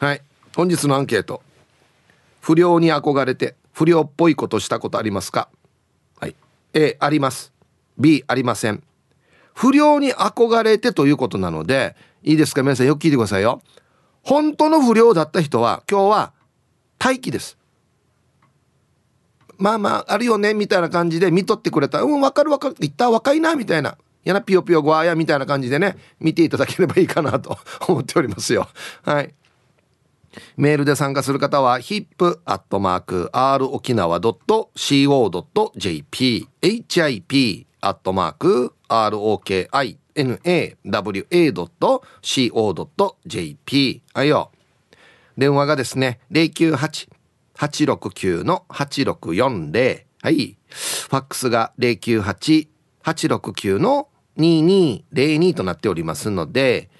はい。本日のアンケート。不良に憧れて不良っぽいことしたことありますか？はい。A あります。B ありません。不良に憧れてということなのでいいですか？皆さんよく聞いてくださいよ。本当の不良だった人は今日は待機です。まあまああるよねみたいな感じで見とってくれた。うんわかるわかる言った。若いなみたいな。やなぴよぴよごあやみたいな感じでね見ていただければいいかなと思っておりますよ。はい。メールで参加する方は hip.r 沖縄 .co.jp hip アットマーク ROKINAWA.co.jp はいよ。電話がですね098-869の8640はい。ファックスが098-869の2202となっておりますので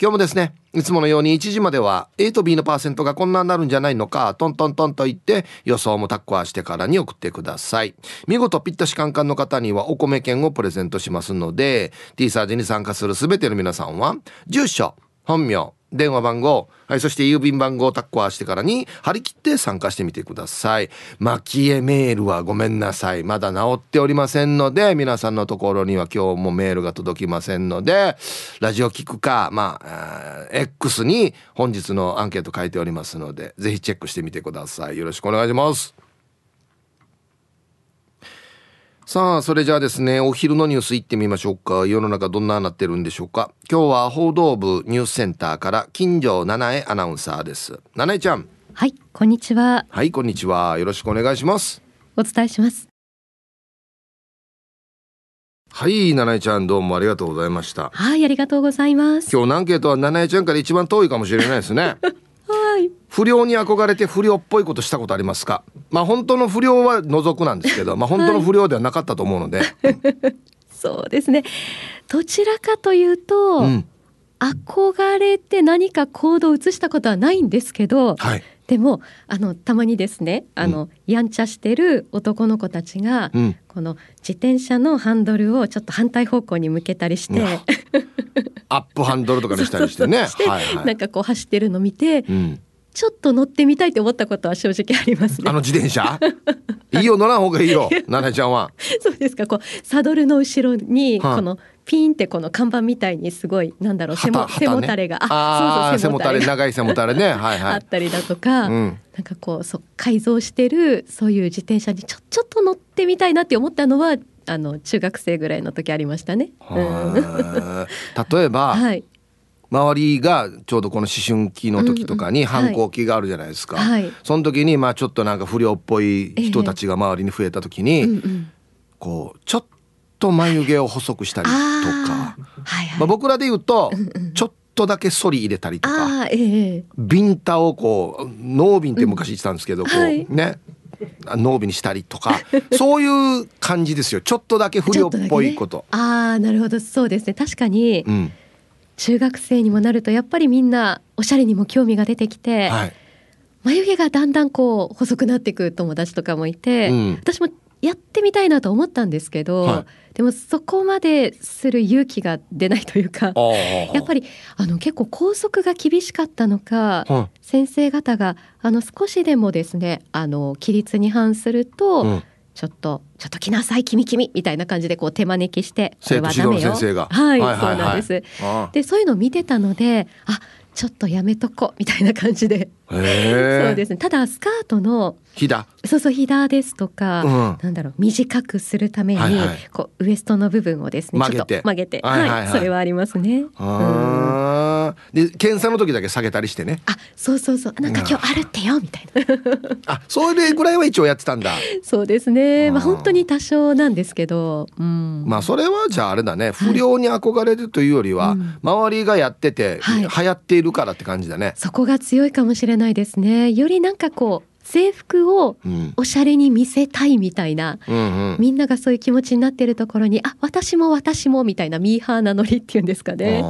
今日もですねいつものように1時までは A と B のパーセントがこんなになるんじゃないのかトントントンと言って予想もタッコアしてからに送ってください。見事ぴったしカンカンの方にはお米券をプレゼントしますので T サージに参加するすべての皆さんは住所本名電話番号、はい、そして郵便番号をタッコアしてからに張り切って参加してみてください。蒔絵メールはごめんなさい。まだ治っておりませんので、皆さんのところには今日もメールが届きませんので、ラジオ聞くか、まあ、X に本日のアンケート書いておりますので、ぜひチェックしてみてください。よろしくお願いします。さあ、それじゃあですね、お昼のニュース行ってみましょうか。世の中どんななってるんでしょうか。今日は報道部ニュースセンターから金城七重アナウンサーです。七重ちゃん。はい、こんにちは。はい、こんにちは。よろしくお願いします。お伝えします。はい、七重ちゃんどうもありがとうございました。はい、ありがとうございます。今日のアンケートは七重ちゃんから一番遠いかもしれないですね。はい。不良に憧れて不良っぽいことしたことありますか？まあ本当の不良は除くなんですけど、まあ本当の不良ではなかったと思うので。はい、そうですね。どちらかというと、うん、憧れて何か行動を移したことはないんですけど、はい、でもあのたまにですねあの、うん、やんちゃしてる男の子たちが、うん、この自転車のハンドルをちょっと反対方向に向けたりして、アップハンドルとかにしたりしてね。なんかこう走ってるの見て、うん。ちょっと乗ってみたいと思ったことは正直ありますね。あの自転車？いいよ乗らん方がいいよ、奈々ちゃんは。そうですか。こうサドルの後ろにこのピンってこの看板みたいにすごいなんだろう背も,、背もたれが。あそうそう背もたれ長い背もたれね。はいはい。あったりだとか、うん、なんかこうそ改造してるそういう自転車にちょちょっと乗ってみたいなって思ったのはあの中学生ぐらいの時ありましたね。例えば、はい、周りがちょうどこの思春期の時とかに反抗期があるじゃないですか、はい、その時にまあちょっとなんか不良っぽい人たちが周りに増えた時に、えーうんうん、こうちょっと眉毛を細くしたりとか、はいはい、まあ、僕らで言うと、ちょっとだけ反り入れたりとか、えー、ビンタをこうノービンって昔言ってたんですけど、うん、こうね。濃尾にしたりとか。そういう感じですよ。ちょっとだけ不良っぽいこと。ね、ああなるほど。そうですね。確かに、うん、中学生にもなるとやっぱりみんなおしゃれにも興味が出てきて、はい、眉毛がだんだんこう細くなっていく友達とかもいて、うん、私もやってみたいなと思ったんですけど、はい、でもそこまでする勇気が出ないというかやっぱりあの結構校則が厳しかったのか、はい、先生方があの少しでもですねあの規律に反すると、うん。ちょっとちょっと来なさい君君みたいな感じでこう手招きしてこれはダメよ。はい、はい、そうなんです。でそういうのを見てたのであちょっとやめとこみたいな感じでそうですね。ただスカートのひだ。そうそうひだですとか、うん、なんだろう短くするために、はいはい、こうウエストの部分をですね曲げて。曲げて、はい、はい、それはありますね。あで検査の時だけ下げたりしてね。あそうそうそう。なんか今日あるってよみたいな。あそれぐらいは一応やってたんだ。そうですね。まあ本当に多少なんですけど、うん、まあそれはじゃああれだね。不良に憧れるというよりは、はい、周りがやってて、はい、流行っているからって感じだね。そこが強いかもしれないですね。よりなんかこう制服をおしゃれに見せたいみたいな、うんうん、みんながそういう気持ちになってるところにあ私も私もみたいなミーハーなノリっていうんですかね。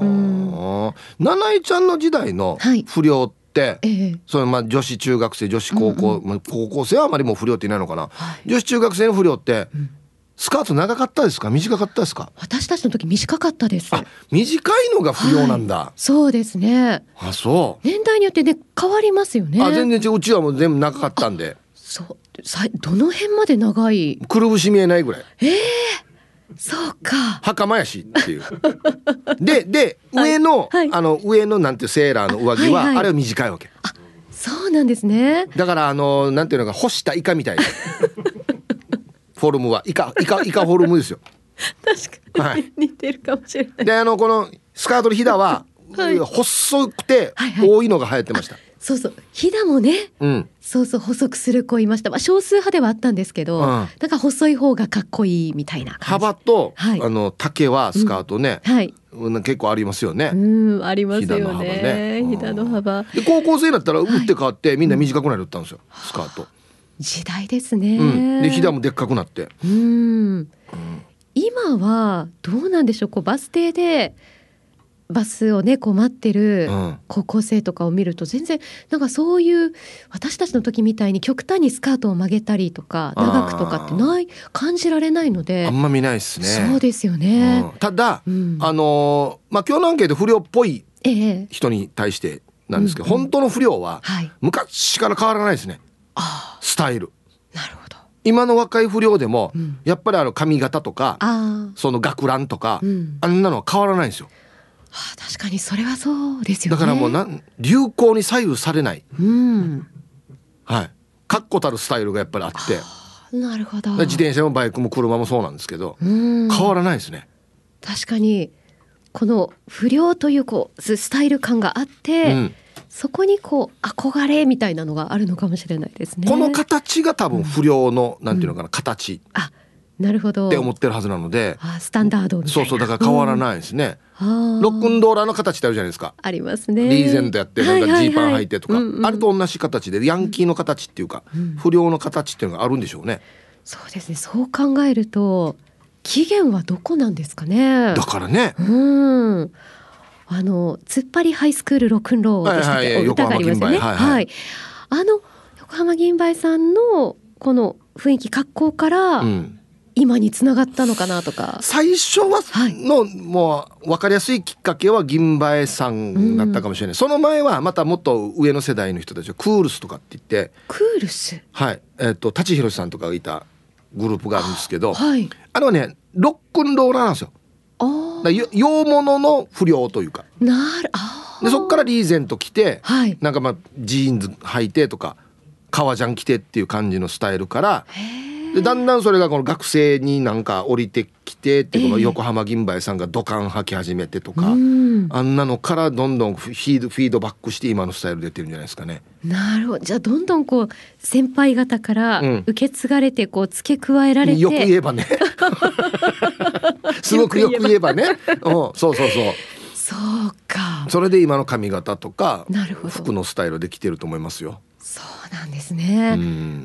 うん、七重ちゃんの時代の不良って、はいええ、そのまあ女子中学生女子高校、うんうん、高校生はあまりもう不良っていないのかな、はい、女子中学生の不良って、うんスカート長かったですか？短かったですか？私たちの時短かったです。あ短いのが不要なんだ、はい、そうですね。あそう。年代によってね変わりますよね。あ全然違う。うちはもう全部長かったんで。そう。さどの辺まで長い？くるぶし見えないぐらい。ええー、そうか。袴やしっていう。でで上の、はい、あの上のなんていうセーラーの上着はあはいはい、あれは短いわけ。あそうなんですね。だからあのなんていうのか干したイカみたいなフォルムはイカ イカイカフォルムですよ。確かに、はい、似てるかもしれない。であのこのスカートのひだは、はい、細くて多いのが流行ってました、はいはいそうそう。ひだもね、うん、そうそう細くする子いました、まあ、少数派ではあったんですけど、うん、だから細い方がかっこいいみたいな幅と、はい、あの丈はスカートね、うん、はい。結構ありますよね。うん、ありますよね。ひだの幅、で高校生だったら打って変わって、みんな短くなるったんですよ、スカート。時代ですね。うん、でひだもでっかくなって。うん。今はどうなんでしょう。こうバス停でバスをねこう待ってる高校生とかを見ると全然なんかそういう私たちの時みたいに極端にスカートを曲げたりとか長くとかってない感じられないので。あんま見ないですね。そうですよね、うん、ただ、うん、あのまあ今日のアンケート不良っぽい人に対してなんですけど、ええ、本当の不良は昔から変わらないですね、はい、スタイル。なるほど。今の若い不良でも、うん、やっぱりあの髪型とかその学ランとか、あんなのは変わらないんですよ。はあ、確かにそれはそうですよ、ね、だからもうなん流行に左右されない、うん、はい。確固たるスタイルがやっぱりあって。なるほど。自転車もバイクも車もそうなんですけど、変わらないですね。確かにこの不良というこうスタイル感があって、うん、そこにこう憧れみたいなのがあるのかもしれないですね。この形が多分不良の、うん、なんていうのかな形。あなるほど。って思ってるはずなので。あスタンダードそうそうだから変わらないですね、うん、ロックンローラーの形ってあるじゃないですか。ありますね。リーゼントやってなんかジーパン履いてとか、あれと同じ形でヤンキーの形っていうか、うん、不良の形っていうのがあるんでしょうね。そうですね。そう考えると起源はどこなんですかね。だからね。うんあの突っ張りハイスクールロックンローでしたっけ、はいはい、歌がありますよねはい、はい、あの横浜銀梅さんのこの雰囲気格好から、うん。今につながったのかなとか。最初はの、はい、もう分かりやすいきっかけは銀馬江さんだったかもしれない、うん、その前はまたもっと上の世代の人たちはクールスとかって言って。クールス。はい。えっ、ー、と舘ひろしさんとかがいたグループがあるんですけど、はい、あれはねロックンローラーなんですよ。あ洋物の不良というか。なるでそっからリーゼント着て、はい、なんかまあジーンズ履いてとか革ジャン着てっていう感じのスタイルからへえでだんだんそれがこの学生になんか降りてきてってこの横浜銀杯さんが土管履き始めてとか、あんなのからどんどんフィードフィードバックして今のスタイル出てるんじゃないですかね。なるほど。じゃあどんどんこう先輩方から受け継がれてこう付け加えられて、よく言えばね。すごくよく言えばね。うん。そうそうそう。そうか。それで今の髪型とか服のスタイルできてると思いますよそうなんですね、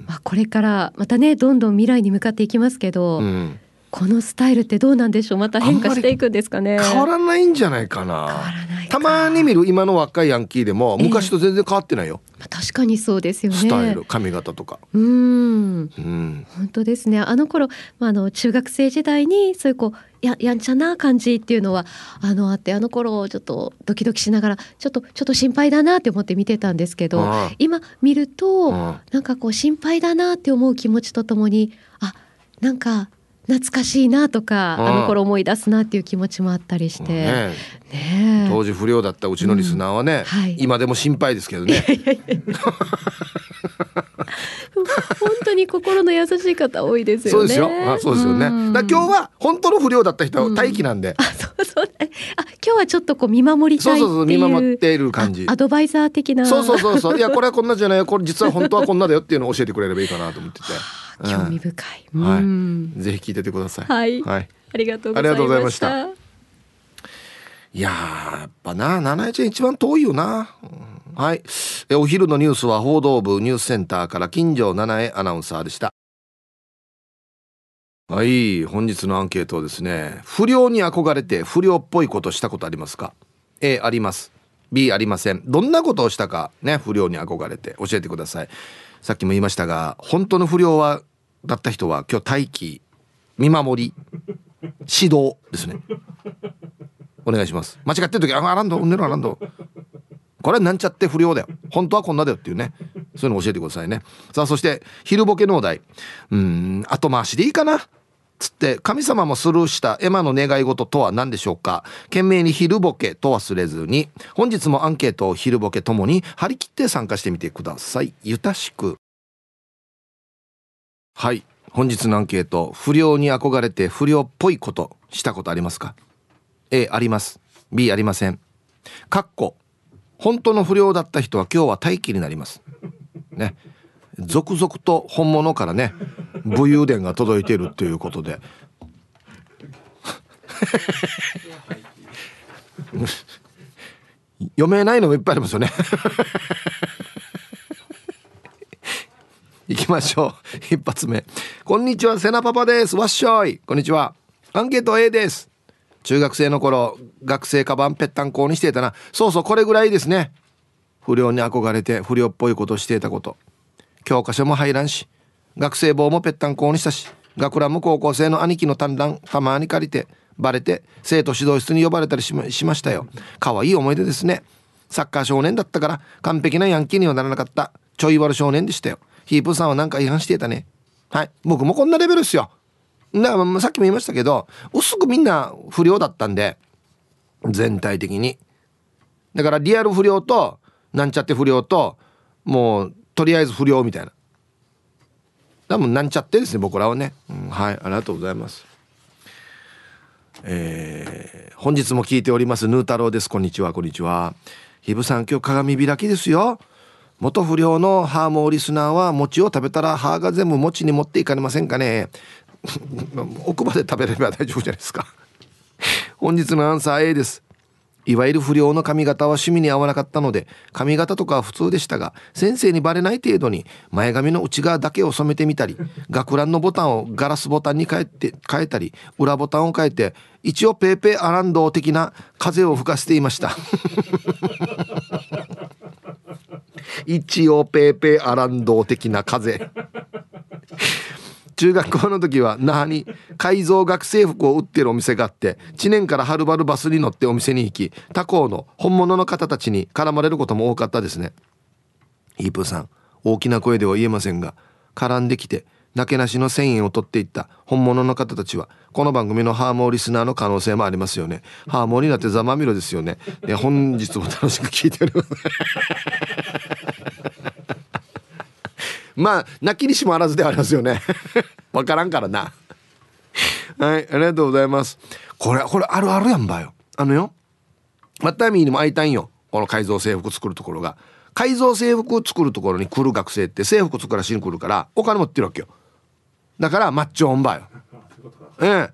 まあ、これからまたねどんどん未来に向かっていきますけど、うん、このスタイルってどうなんでしょう？また変化していくんですかね。変わらないんじゃないかな。たまに見る今の若いヤンキーでも昔と全然変わってないよ、えー、確かにそうですよね。スタイル髪型とか。うん。本当ですね。あの頃、まあ、あの中学生時代にそういうこうややんちゃな感じっていうのはあのあってあの頃ちょっとドキドキしながらちょっとちょっと心配だなって思って見てたんですけど今見るとなんかこう心配だなって思う気持ちとともにあなんか懐かしいなとかあの頃思い出すなっていう気持ちもあったりして、ねね、当時不良だったうちのリスナーはね、うんはい、今でも心配ですけどね。本当に心の優しい方多いですよね。そうですよ。あ、そうですよね。だ今日は本当の不良だった人は待機なんで。うん、あ、そうそう。あ、今日はちょっとこう見守りたいそうそうそう見守っている感じ。アドバイザー的な。そうそうそうそう。いやこれはこんなじゃないよ。これ実は本当はこんなだよっていうのを教えてくれればいいかなと思ってて。興味深い。うん、はい。ぜひ聞いててください。はい。はい。ありがとうございました。いややっぱな、七重ちゃん一番遠いよな。はい。えお昼のニュースは報道部ニュースセンターから金城七重アナウンサーでした。はい。本日のアンケートですね。不良に憧れて不良っぽいことしたことありますか ?A あります。B ありません。どんなことをしたかね、不良に憧れて教えてください。さっきも言いましたが、本当の不良は、だった人は今日待機見守り指導ですね。お願いします。間違ってる時ああらんどうんねるあらんど。これなんちゃって不良だよ。本当はこんなだよっていうね。そういうの教えてくださいね。さあそして昼ボケのお題。うん後回しでいいかな。つって神様もスルーしたエマの願い事とは何でしょうか。懸命に昼ボケと忘れずに本日もアンケートを昼ボケともに張り切って参加してみてください。ゆたしく。はい。本日のアンケート不良に憧れて不良っぽいことしたことありますか？A あります。B ありません。かっこ本当の不良だった人は今日は待機になります。ね。続々と本物からね武勇伝が届いているということで。読めないのもいっぱいありますよね。行きましょう。一発目。こんにちはセナパパです。わっしょい。こんにちは。アンケート A です。中学生の頃学生カバンぺったんこにしてたな。そうそうこれぐらいですね。不良に憧れて不良っぽいことをしていたこと。教科書も入らんし学生帽もぺったんこにしたし学ランも高校生の兄貴の短蘭たまに借りてバレて生徒指導室に呼ばれたりしましたよ。可愛い思い出ですね。サッカー少年だったから完璧なヤンキーにはならなかった。ちょい悪少年でしたよ。ヒープさんは何か違反してたね。はい。僕もこんなレベルですよ。だからさっきも言いましたけど薄くみんな不良だったんで。全体的に。だからリアル不良となんちゃって不良ともうとりあえず不良みたいな。多分なんちゃってですね僕らはね、うん、はい。ありがとうございます。えー、本日も聞いております。ヌー太郎です。こんにちはこんにちは。ひぶさん今日鏡開きですよ。元不良のハーモーリスナーは餅を食べたら歯が全部餅に持っていかれませんかね。奥歯で食べれば大丈夫じゃないですか。本日のアンサー A です。いわゆる不良の髪型は趣味に合わなかったので髪型とかは普通でしたが先生にバレない程度に前髪の内側だけを染めてみたり 学ランのボタンをガラスボタンに変えて変えたり裏ボタンを変えて一応ペーペーアランド的な風を吹かせていました。一応ペーペーアランド的な風。中学校の時は那覇に改造学生服を売ってるお店があって知念からはるばるバスに乗ってお店に行き他校の本物の方たちに絡まれることも多かったですね。イープーさん大きな声では言えませんが絡んできてなけなしの1000円を取っていった。本物の方たちはこの番組のハーモーリスナーの可能性もありますよね。ハーモーになってざまみろですよね。で本日も楽しく聞いております。まあ泣きにしもあらずではありますよね。わからんからな。はいありがとうございます。これこれあるあるやんばよ。あのよ。マッタミーにも会いたいんよ。この改造制服作るところが。改造制服を作るところに来る学生って制服作らしに来るからお金持ってるわけよ。だからマッチョオンバよ。ええ。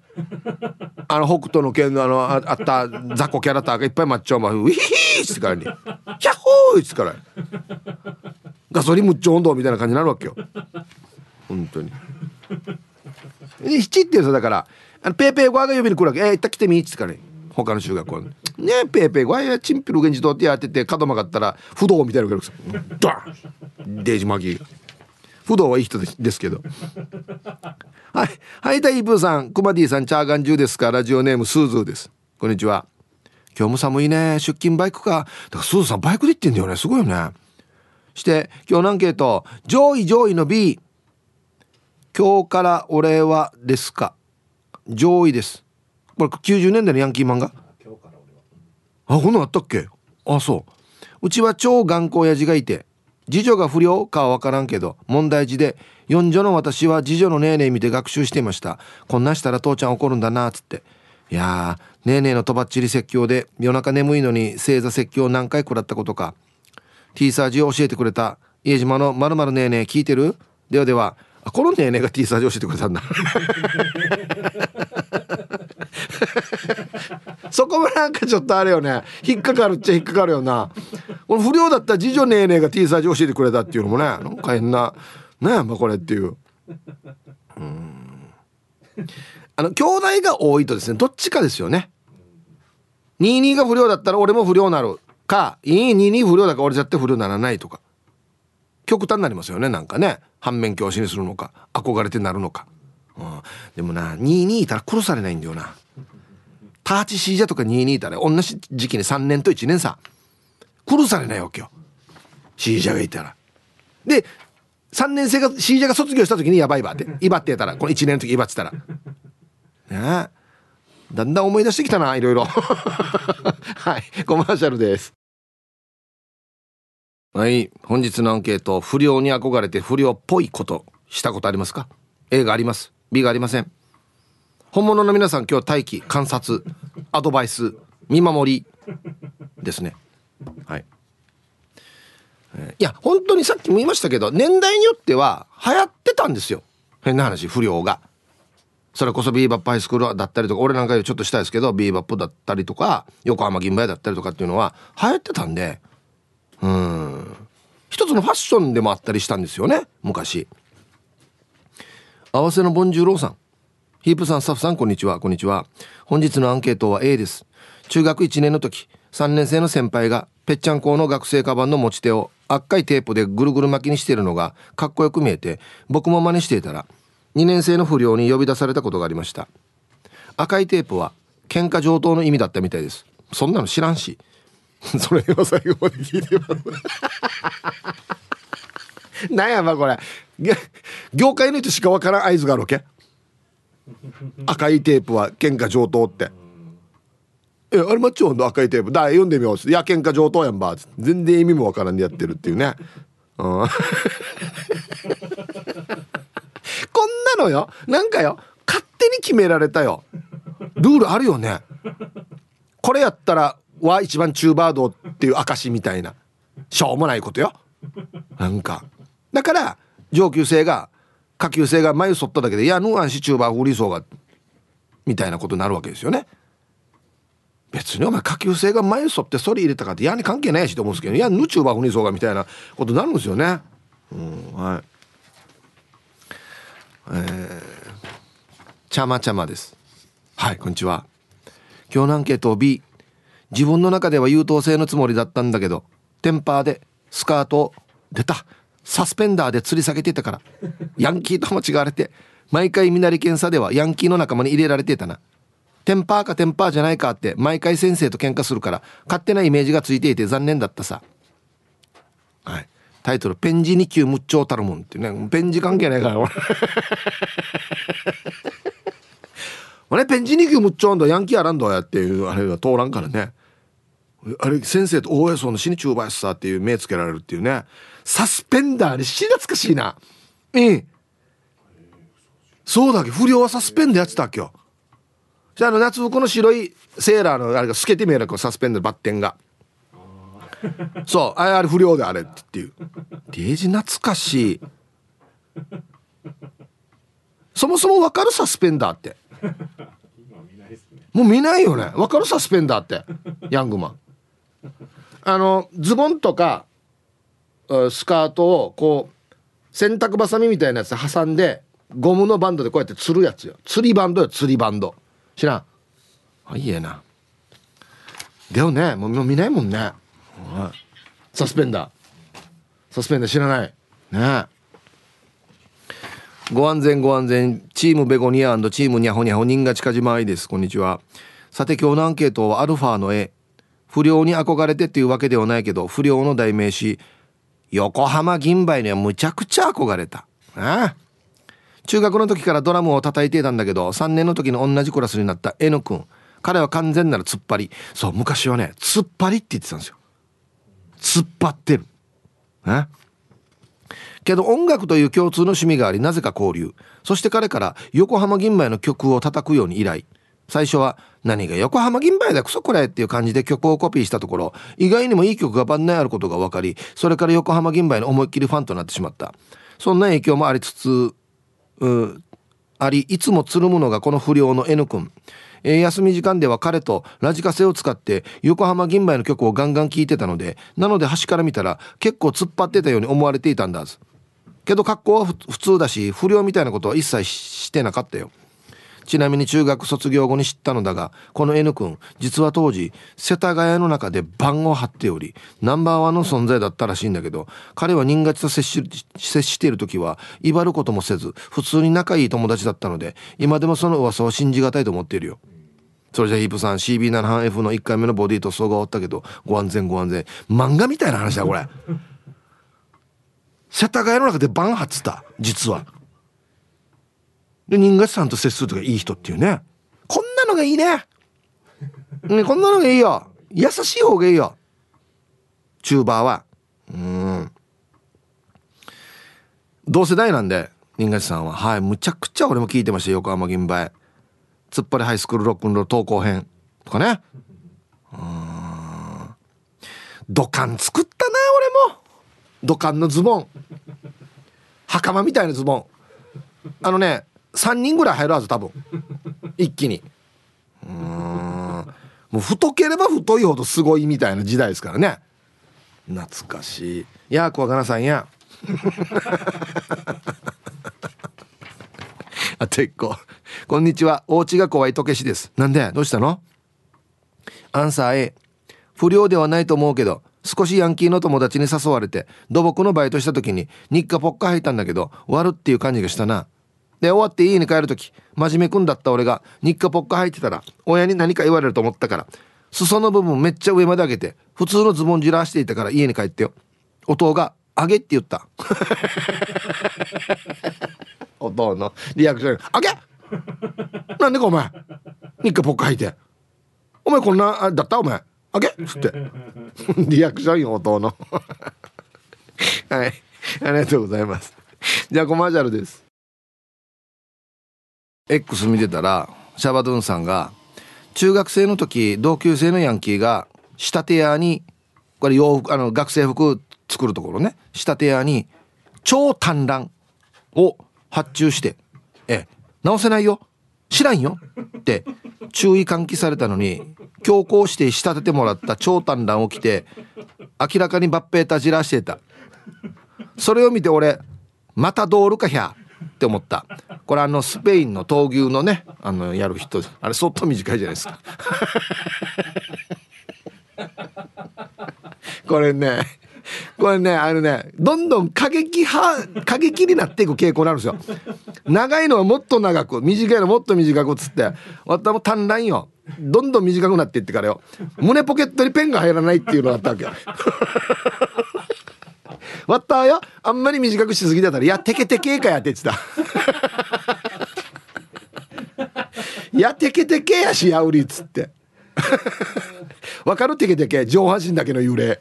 あの北斗の剣のあのあった雑魚キャラターがいっぱいマッチョオンバウィヒーってからに「ヒャッホー!」ってからガソリンむっちょ温度みたいな感じになるわけよ。本当に。で七っていうさだからあのペーペーゴアが呼びに来るわけ「えー、行った来てみ」っつってからね他の中学校ねえペーペーゴアやチンピル現地通ってやってて角曲がったら不動みたいなのがダン。デージマギー不動はいい人ですけど。はい。はいたいブーさん。クマディさんチャーガンジュですか。ラジオネームスーズーです。こんにちは。今日も寒いね。出勤バイクか。だからスーズーさんバイクで行ってんだよね。すごいよね。して今日のアンケート。上位上位の B 今日から俺はですか。上位です。これ90年代のヤンキー漫画？あこんなんあったっけ？あそう。うちは超頑固親父がいて次女が不良かは分からんけど問題児で四女の私は次女のネーネー見て学習していました。こんなしたら父ちゃん怒るんだなっつって。いやーネーネーのとばっちり説教で夜中眠いのに正座説教何回食らったことか。T サージを教えてくれた。家島のまるまるねえねえ聞いてる？ではでは。あこのねえねえが T サージ教えてくれたんだ。そこもなんかちょっとあれよね。引っかかるっちゃ引っかかるよな。この不良だった次女ねえねえが T サージ教えてくれたっていうのもね。なんか変な。ねえまこれっていう。うん。あの兄弟が多いとですねどっちかですよね。22が不良だったら俺も不良なる。かいい22不良だから俺絶対不良ならないとか。極端になりますよねなんかね。反面教師にするのか憧れてなるのか。うん、でもな22いたら殺されないんだよな。ターチシージャとか22いたら同じ時期に3年と1年さ。殺されないわけよ。シージャがいたら。で3年生がシージャが卒業した時にやばいばって。威張ってやったら。この1年の時威張ってたら。ね。だんだん思い出してきたないろいろ。はい。コマーシャルです。はい。本日のアンケート。不良に憧れて不良っぽいこと。したことありますか？A があります。B がありません。本物の皆さん今日待機観察アドバイス見守りですね。はい。いや本当にさっきも言いましたけど年代によっては流行ってたんですよ。変な話不良が。それこそビーバップハイスクールだったりとか俺なんかよりちょっとしたいですけどビーバップだったりとか横浜銀杯だったりとかっていうのは流行ってたんでうん。一つのファッションでもあったりしたんですよね昔。合わせのボンジューローさん。ヒープさんスタッフさんこんにちは。こんにちは。本日のアンケートは A です。中学1年の時3年生の先輩がぺっちゃんこの学生カバンの持ち手を赤いテープでぐるぐる巻きにしているのがかっこよく見えて僕も真似していたら2年生の不良に呼び出されたことがありました。赤いテープは喧嘩上等の意味だったみたいです。そんなの知らんし。それは最後まで聞いてます。なんやまこれ。業界の人しかわからん合図があるわけ。赤いテープは喧嘩上等って。えあれマッチョの赤いテープ。だ読んでみよういや喧嘩上等やんば。全然意味もわからんでやってるっていうね。うん。こんなのよ。なんかよ。勝手に決められたよ。ルールあるよね。これやったらは一番中バードっていう証みたいな。しょうもないことよ。なんか。だから上級生が下級生が眉剃っただけで「いやヌーアンシチューバーフリーソーが」みたいなことになるわけですよね。別にお前下級生が眉剃ってそれ入れたかって「いやに関係ないし」と思うんですけど「いやヌチューバーフリーソーが」みたいなことになるんですよね。うんはい。えー、ちゃまちゃまです。はいこんにちは。今日のアンケート B 自分の中では優等生のつもりだったんだけどテンパーでスカートを出た。サスペンダーで吊り下げてたから。ヤンキーと間違われて毎回身なり検査ではヤンキーの仲間に入れられてたな。テンパーかテンパーじゃないかって毎回先生と喧嘩するから勝手なイメージがついていて残念だったさ。はい。タイトル「ペンジ2級むっちょうたるもん」ってね。ペンジ関係ないから 俺。ペンジ2級むっちょうんだヤンキーやらんどやっていうあれが通らんからね。あれ先生と大江荘の死に中林さっていう目つけられるっていうね。サスペンダーにし懐かしいな。ええ。そうだっけ？不良はサスペンダーやってたっけ？よじゃあの夏服の白いセーラーのあれが透けて見えるこうサスペンダーバッテンが。そう。あれ不良であれっていう。デージ懐かしい。そもそも分かるサスペンダーって？もう見ないよね。分かるサスペンダーって？ヤングマン。あのズボンとかスカートをこう洗濯ばさみみたいなやつ挟んでゴムのバンドでこうやって釣るやつよ。釣りバンドよ釣りバンド。知らん？あいいえな。でもねもう見ないもんね。サスペンダー。サスペンダー知らない？ねご安全ご安全チームベゴニアチームニャホニャホ人が近島愛です。こんにちは。さて今日のアンケートはアルファの絵。不良に憧れてっていうわけではないけど不良の代名詞。横浜銀杯にはむちゃくちゃ憧れた。ああ。中学の時からドラムを叩いていたんだけど3年の時の同じクラスになった N 君。彼は完全なる突っ張り。そう昔はね突っ張りって言ってたんですよ。突っ張ってる。ねけど音楽という共通の趣味がありなぜか交流。そして彼から横浜銀杯の曲を叩くように依頼。最初は何が横浜銀杯だクソこれっていう感じで曲をコピーしたところ意外にもいい曲が万内あることが分かりそれから横浜銀杯の思いっきりファンとなってしまった。そんな影響もありつつありいつもつるむのがこの不良の N 君。えー、休み時間では彼とラジカセを使って横浜銀杯の曲をガンガン聴いてたのでなので端から見たら結構突っ張ってたように思われていたんだけど格好は普通だし不良みたいなことは一切してなかったよ。ちなみに中学卒業後に知ったのだがこの N 君実は当時世田谷の中で番を張っておりナンバーワンの存在だったらしいんだけど彼は人月と接し接している時は威張ることもせず普通に仲いい友達だったので今でもその噂を信じがたいと思っているよ。それじゃヒープさん CB7 半 F の1回目のボディ塗装が終わったけどご安全ご安全。漫画みたいな話だこれ。世田谷の中でバン張ってた実はで人月さんと接するとかいい人っていうね。こんなのがいいね。ね こんなのがいいよ。優しい方がいいよ。チューバーは。うん。同世代なんで人月さんは。はいむちゃくちゃ俺も聞いてました。横浜銀杯。突っ張りハイスクールロックンロール投稿編。とかね。うん。土管作ったな俺も。土管のズボン。袴みたいなズボン。あのね3人ぐらい入るはず多分。一気に。うん。もう太ければ太いほどすごいみたいな時代ですからね。懐かしい。やあ小若菜さんや。あてっこ。こんにちは。お家が怖いとけしです。なんで？どうしたの？アンサー A 不良ではないと思うけど少しヤンキーの友達に誘われて土木のバイトした時に日課ポッカ入ったんだけど終わるっていう感じがしたなで終わって家に帰る時真面目くんだった俺が日課ポッカ入ってたら親に何か言われると思ったから裾の部分めっちゃ上まで上げて普通のズボンじらしていたから家に帰ってよ。弟が「あげ」って言った。弟のリアクション「あげ！なんでかお前？日課ポッカ入って。お前こんなだった？お前。あげ！っつって。リアクションよ弟の。はい。ありがとうございます。じゃあコマーシャルです。X 見てたらシャバドゥンさんが中学生の時同級生のヤンキーが仕立て屋にこれ洋服あの学生服作るところね。仕立て屋に超短乱を発注して「え直せないよ。知らんよ」って注意喚起されたのに強行して仕立ててもらった長短乱を着て明らかに抜兵たじらしてた。それを見て俺またドールかひゃ。って思った。これあのスペインの闘牛のねあのやる人あれ相当短いじゃないですか。これねこれねあのねどんどん過激派過激になっていく傾向なんですよ。長いのはもっと長く短いのはもっと短くっつって私も短乱よ。どんどん短くなっていってからよ。胸ポケットにペンが入らないっていうのがあったわけわったよ。あんまり短くしすぎだったら「いやテケテケかや」って言ってた「いやテケテケやしやうり」っつって。わかる？テケテケ。上半身だけの幽霊。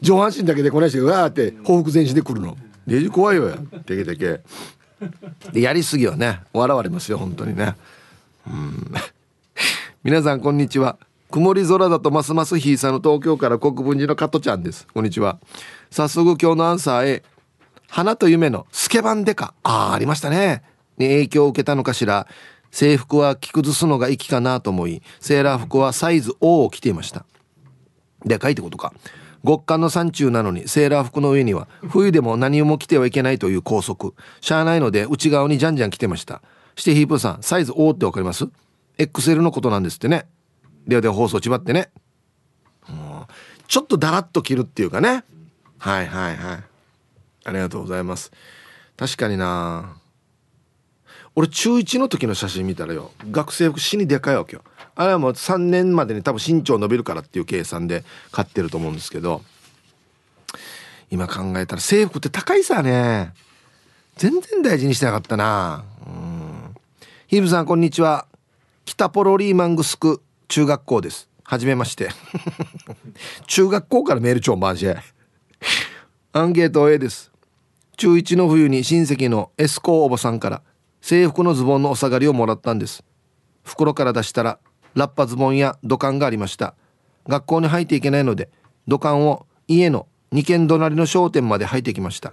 上半身だけでこないしてうわーって報復前進で来るの。デジ怖いよ。やテケテケ。でやりすぎはね。笑われますよ本当にね。うん。皆さんこんにちは。曇り空だとますますひいさの東京から国分寺の加トちゃんです。こんにちは。早速今日のアンサー A 花と夢のスケバンデカ。ああありましたね。に影響を受けたのかしら。制服は着崩すのが粋かなと思いセーラー服はサイズ O を着ていました。でかいってことか。極寒の山中なのにセーラー服の上には冬でも何も着てはいけないという拘束しゃあないので内側にじゃんじゃん着てました。してヒープさんサイズ O ってわかります ?XL のことなんですってね。ではでは放送ちばってね。ちょっとだらっと着るっていうかね。はいはいはい。ありがとうございます。確かにな。俺中1の時の写真見たらよ。学生服死にでかいわけよ。あれはもう3年までに多分身長伸びるからっていう計算で買ってると思うんですけど。今考えたら制服って高いさね。全然大事にしてなかったな。うん。ヒブさんこんにちは。北ポロリーマングスク。中学校です。はじめまして。中学校からメール帳マジでアンケート A です。中1の冬に親戚のエスコーおばさんから制服のズボンのお下がりをもらったんです。袋から出したらラッパズボンや土管がありました。学校に履いていけないので土管を家の2軒隣の商店まで履いてきました。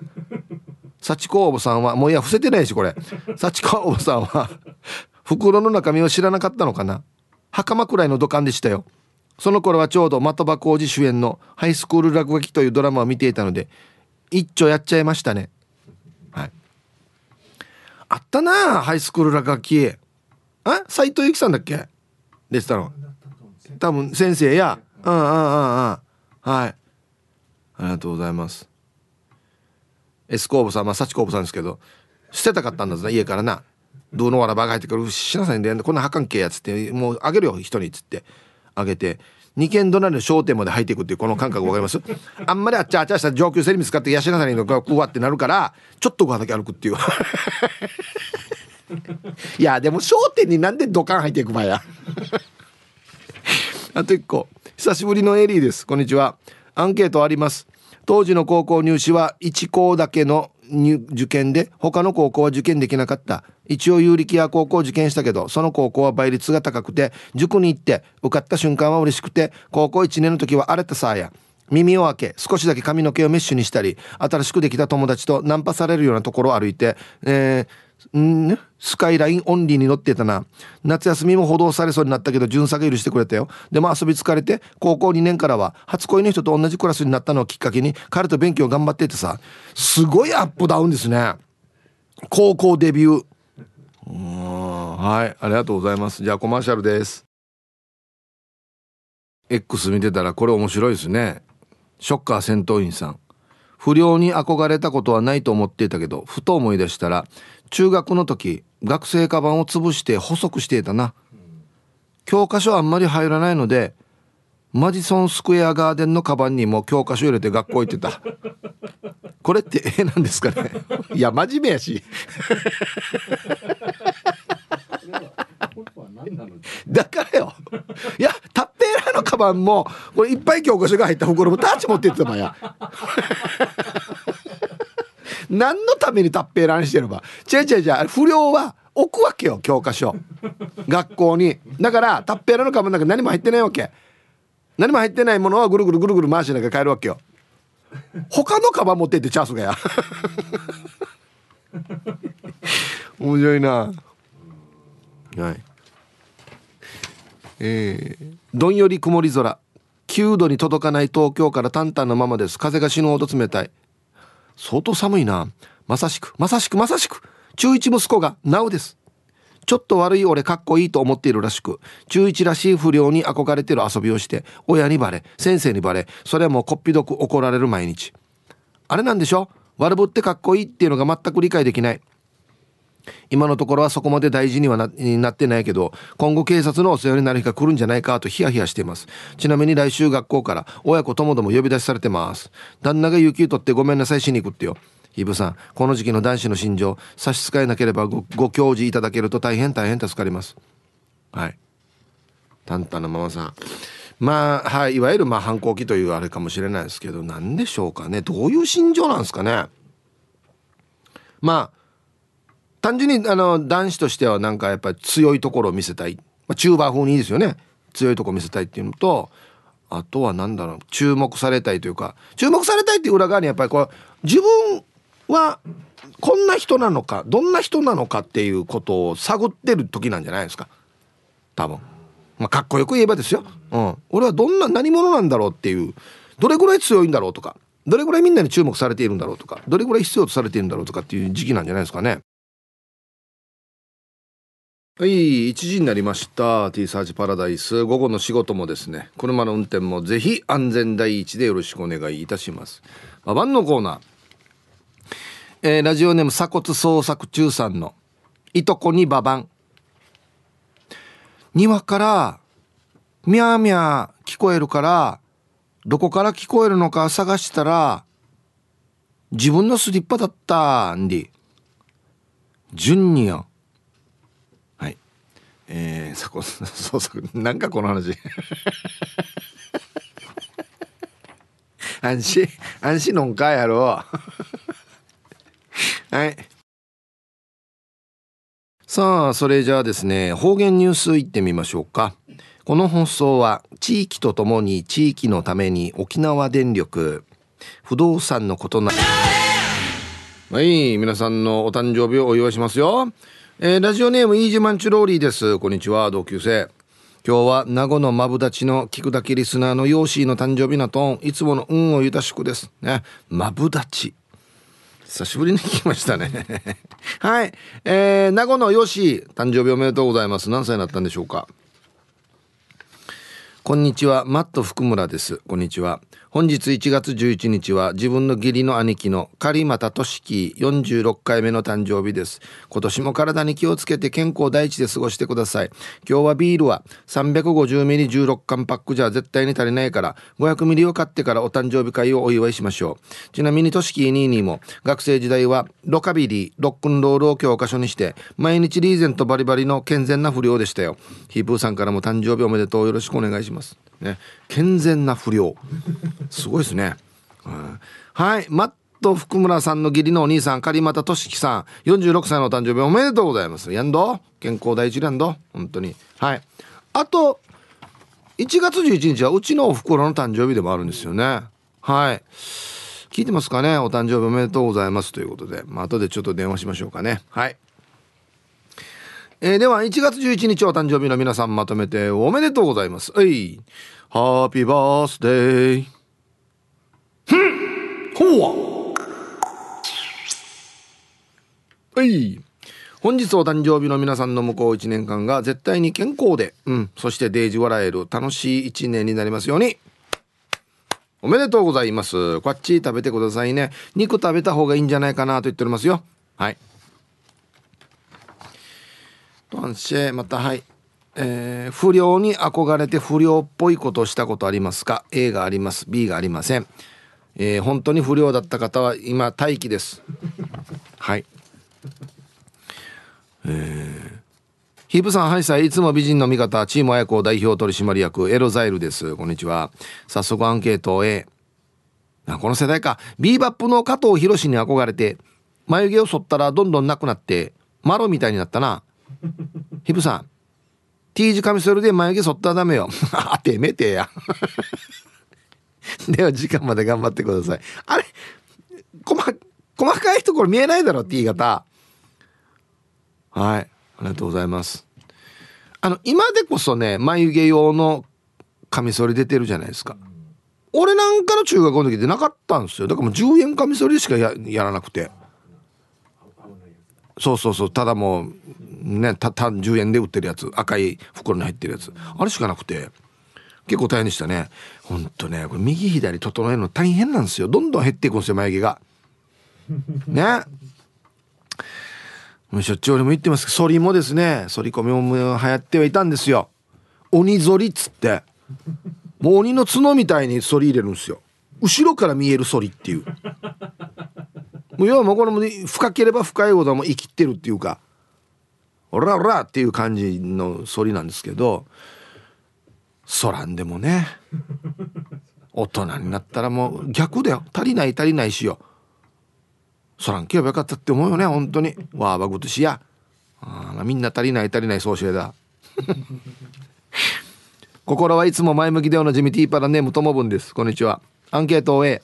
幸子おばさんはもういや伏せてないしこれ。幸子おばさんは袋の中身を知らなかったのかな。袴くらいの土管でしたよ。その頃はちょうど的場浩二主演の「ハイスクール落書き」というドラマを見ていたので一丁やっちゃいましたね。はい。あったなハイスクール落書き。あ斎藤由貴さんだっけ？でしたの。多分先生や。うんうんうんうん。はい。ありがとうございます。エスコーブさんまあサチコーブさんですけど捨てたかったんだぜ家からな。どのわらばが入ってくるしなさいんでこんなはかんけやつってもうあげるよ人にっつって。あげて。2軒隣の商店まで入っていくっていうこの感覚わかります？あんまりあっちゃあっちゃした上級生に見つかってやしなさいのがうわってなるからちょっとごだけ歩くっていう。いやでも商店になんで土管入っていく場合や？あと1個。久しぶりのエリーです。こんにちは。アンケートあります。当時の高校入試は1校だけの受験で他の高校は受験できなかった。一応有力や高校受験したけどその高校は倍率が高くて塾に行って受かった瞬間は嬉しくて高校1年の時は荒れたさあや耳を開け少しだけ髪の毛をメッシュにしたり新しくできた友達とナンパされるようなところを歩いて、えー、んスカイラインオンリーに乗ってたな。夏休みも補導されそうになったけど巡査が許してくれたよ。でも遊び疲れて高校2年からは初恋の人と同じクラスになったのをきっかけに彼と勉強頑張っててさすごいアップダウンですね。高校デビュー。はいありがとうございます。じゃあコマーシャルです。X 見てたらこれ面白いですね。ショッカー戦闘員さん。不良に憧れたことはないと思っていたけどふと思い出したら中学の時学生カバンを潰して細くしていたな。教科書あんまり入らないのでマジソンスクエアガーデンのカバンにも教科書入れて学校行ってた。これってえなんですかね？いや真面目やし。だからよ。いやタッペーラーのカバンもこれいっぱい教科書が入った袋もタッチ持ってってたばや何のためにタッペーラーにしてれば違う違う違う。不良は置くわけよ教科書。学校に。だからタッペーラーのカバンなんか何も入ってないわけ。何も入ってないものはぐるぐるぐるぐる回しながら帰るわけよ。他のカバン持ってってチャンスがや。面白いな。はい。えー、どんより曇り空。9度に届かない東京から淡々のままです。風が死ぬほど冷たい。相当寒いな。まさしくまさしくまさしく。中1息子がなおです。ちょっと悪い俺かっこいいと思っているらしく。中1らしい不良に憧れてる遊びをして親にバレ先生にバレそれはもうこっぴどく怒られる毎日。あれなんでしょ？悪ぶってかっこいいっていうのが全く理解できない。今のところはそこまで大事にはななってないけど今後警察のお世話になる日が来るんじゃないかとヒヤヒヤしています。ちなみに来週学校から親子ともども呼び出しされてます。旦那が有給取ってごめんなさいしに行くってよ。イブさんこの時期の男子の心情差し支えなければごご教示いただけると大変大変助かります。はい。タンタンのママさん。まあはいいわゆるまあ反抗期というあれかもしれないですけど何でしょうかね。どういう心情なんですかね。まあ単純にあの男子としてはなんかやっぱり強いところを見せたい、まあ、チューバー風にいいですよね。強いとこ見せたいっていうのとあとは何だろう。注目されたいというか注目されたいっていう裏側にやっぱりこう自分はこんな人なのかどんな人なのかっていうことを探ってる時なんじゃないですか。多分、まあ、かっこよく言えばですよ、うん、俺はどんな何者なんだろうっていうどれぐらい強いんだろうとかどれぐらいみんなに注目されているんだろうとかどれぐらい必要とされているんだろうとかっていう時期なんじゃないですかね。はい1時になりました。T サーチパラダイス。午後の仕事もですね車の運転もぜひ安全第一でよろしくお願いいたします。ババンのコーナー、えー、ラジオネーム鎖骨捜索中さんのいとこにババン庭からミャーミャー聞こえるからどこから聞こえるのか探したら自分のスリッパだったんで順によ。えー、そこそうそうなんかこの話。安心安心のんかやろ。はい。さあそれじゃあですね方言ニュースいってみましょうか。この放送は地域とともに地域のために沖縄電力不動産のことな。はい皆さんのお誕生日をお祝いしますよ。えー、ラジオネームイージマンチュローリーです。こんにちは、同級生。今日は名護のマブダチの聞くだけリスナーのヨーシーの誕生日なといつもの運をゆたしくです。ね。マブダチ。久しぶりに聞きましたね はいえー、名護のよし誕生日おめでとうございます何歳になったんでしょうかこんにちはマット福村ですこんにちは本日1月11日は自分の義理の兄貴の狩俣俊樹46回目の誕生日です。今年も体に気をつけて健康第一で過ごしてください。今日はビールは 350ml16 缶パックじゃ絶対に足りないから 500ml を買ってからお誕生日会をお祝いしましょう。ちなみに俊樹ニーニーも学生時代はロカビリー、ロックンロールを教科書にして毎日リーゼントバリバリの健全な不良でしたよ。ヒープーさんからも誕生日おめでとうよろしくお願いします。ね、健全な不良。すごいですね、うん、はい。マット福村さんの義理のお兄さん狩俣俊樹さん。46歳のお誕生日おめでとうございます。やんど？健康第一ランド本当に。はい。あと1月11日はうちのおふくろの誕生日でもあるんですよね。はい。聞いてますかね？お誕生日おめでとうございます。ということで、まあ後でちょっと電話しましょうかね。はい。えー、では1月11日お誕生日の皆さんまとめておめでとうございます。はい。ハッピーバースデー。ふんほわはい。本日お誕生日の皆さんの向こう1年間が絶対に健康で、うん、そしてデージ笑える楽しい1年になりますように。おめでとうございます。こっち食べてくださいね。肉食べた方がいいんじゃないかなと言っておりますよ。はい。トンシェまたはいえー、不良に憧れて不良っぽいことをしたことありますか？A があります B がありません、えー、本当に不良だった方は今待機ですはいえーヒープさん、ハイサイ、いつも美人の味方、チーム綾子代表取締役、エロザイルです。こんにちは。早速アンケート A。この世代か。ビーバップの加藤博に憧れて、眉毛を剃ったらどんどんなくなって、マロみたいになったな。ヒブさん T 字カミソリで眉毛剃ったらダメよ。あてめてや。では時間まで頑張ってください。あれ細細かいところ見えないだろ T 型。はい。ありがとうございます。あの今でこそね眉毛用のカミソリ出てるじゃないですか。俺なんかの中学校の時でなかったんですよ。だからもう10円カミソリしかやらなくて。そうそうそう。ただもうねた単10円で売ってるやつ。赤い袋に入ってるやつ。あれしかなくて。結構大変でしたね。ほんとねこれ右左整えるの大変なんですよ。どんどん減っていくんですよ眉毛が。ね。しょっちゅう俺も言ってますけど反りもですね反り込みも流行ってはいたんですよ。鬼反りっつって。もう鬼の角みたいに反り入れるんですよ。後ろから見える反りっていうもう要はもうこれも深ければ深いほども生きてるっていうかオラオラっていう感じの反りなんですけどそらんでもね大人になったらもう逆だよ。足りない足りないしよ。そらんけばよかったって思うよね本当に。わあばぐとしや。あみんな足りない足りない総称だ。心はいつも前向きでおなじみティーパラネームともぶんです。こんにちは。アンケートを終え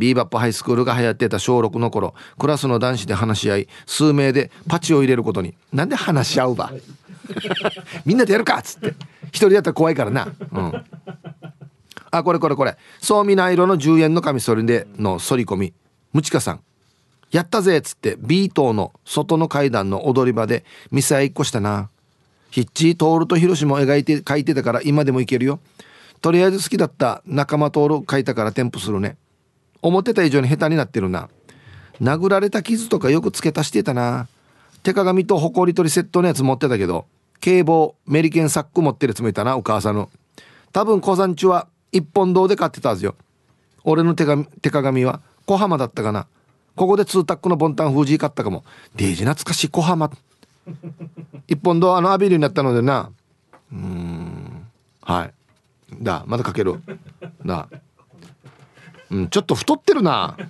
ビーバップハイスクールが流行ってた小6の頃クラスの男子で話し合い数名でパチを入れることに。なんで話し合うば？みんなでやるかっつって。一人やったら怖いからな。うん。あこれこれこれ。そうみな色の10円のカミソリでの反り込み。ムチカさん。やったぜっつって B 棟の外の階段の踊り場で店合いっこしたな。ヒッチトールとヒロシも描いて書いてたから今でもいけるよ。とりあえず好きだった仲間トール書いたから添付するね。思ってた以上に下手になってるな。殴られた傷とかよく付け足してたな。手鏡とほこり取りセットのやつ持ってたけど警棒メリケンサック持ってるやつもいたなお母さんの。多分小山中は一本堂で買ってたはずよ。俺の手紙手鏡は小浜だったかな。ここでツータックのボンタン封じ買ったかも。デージ懐かしい小浜。一本堂あのアビルになったのでな。うん。はい。だ。まだかける。だ。うん、ちょっと太ってるな。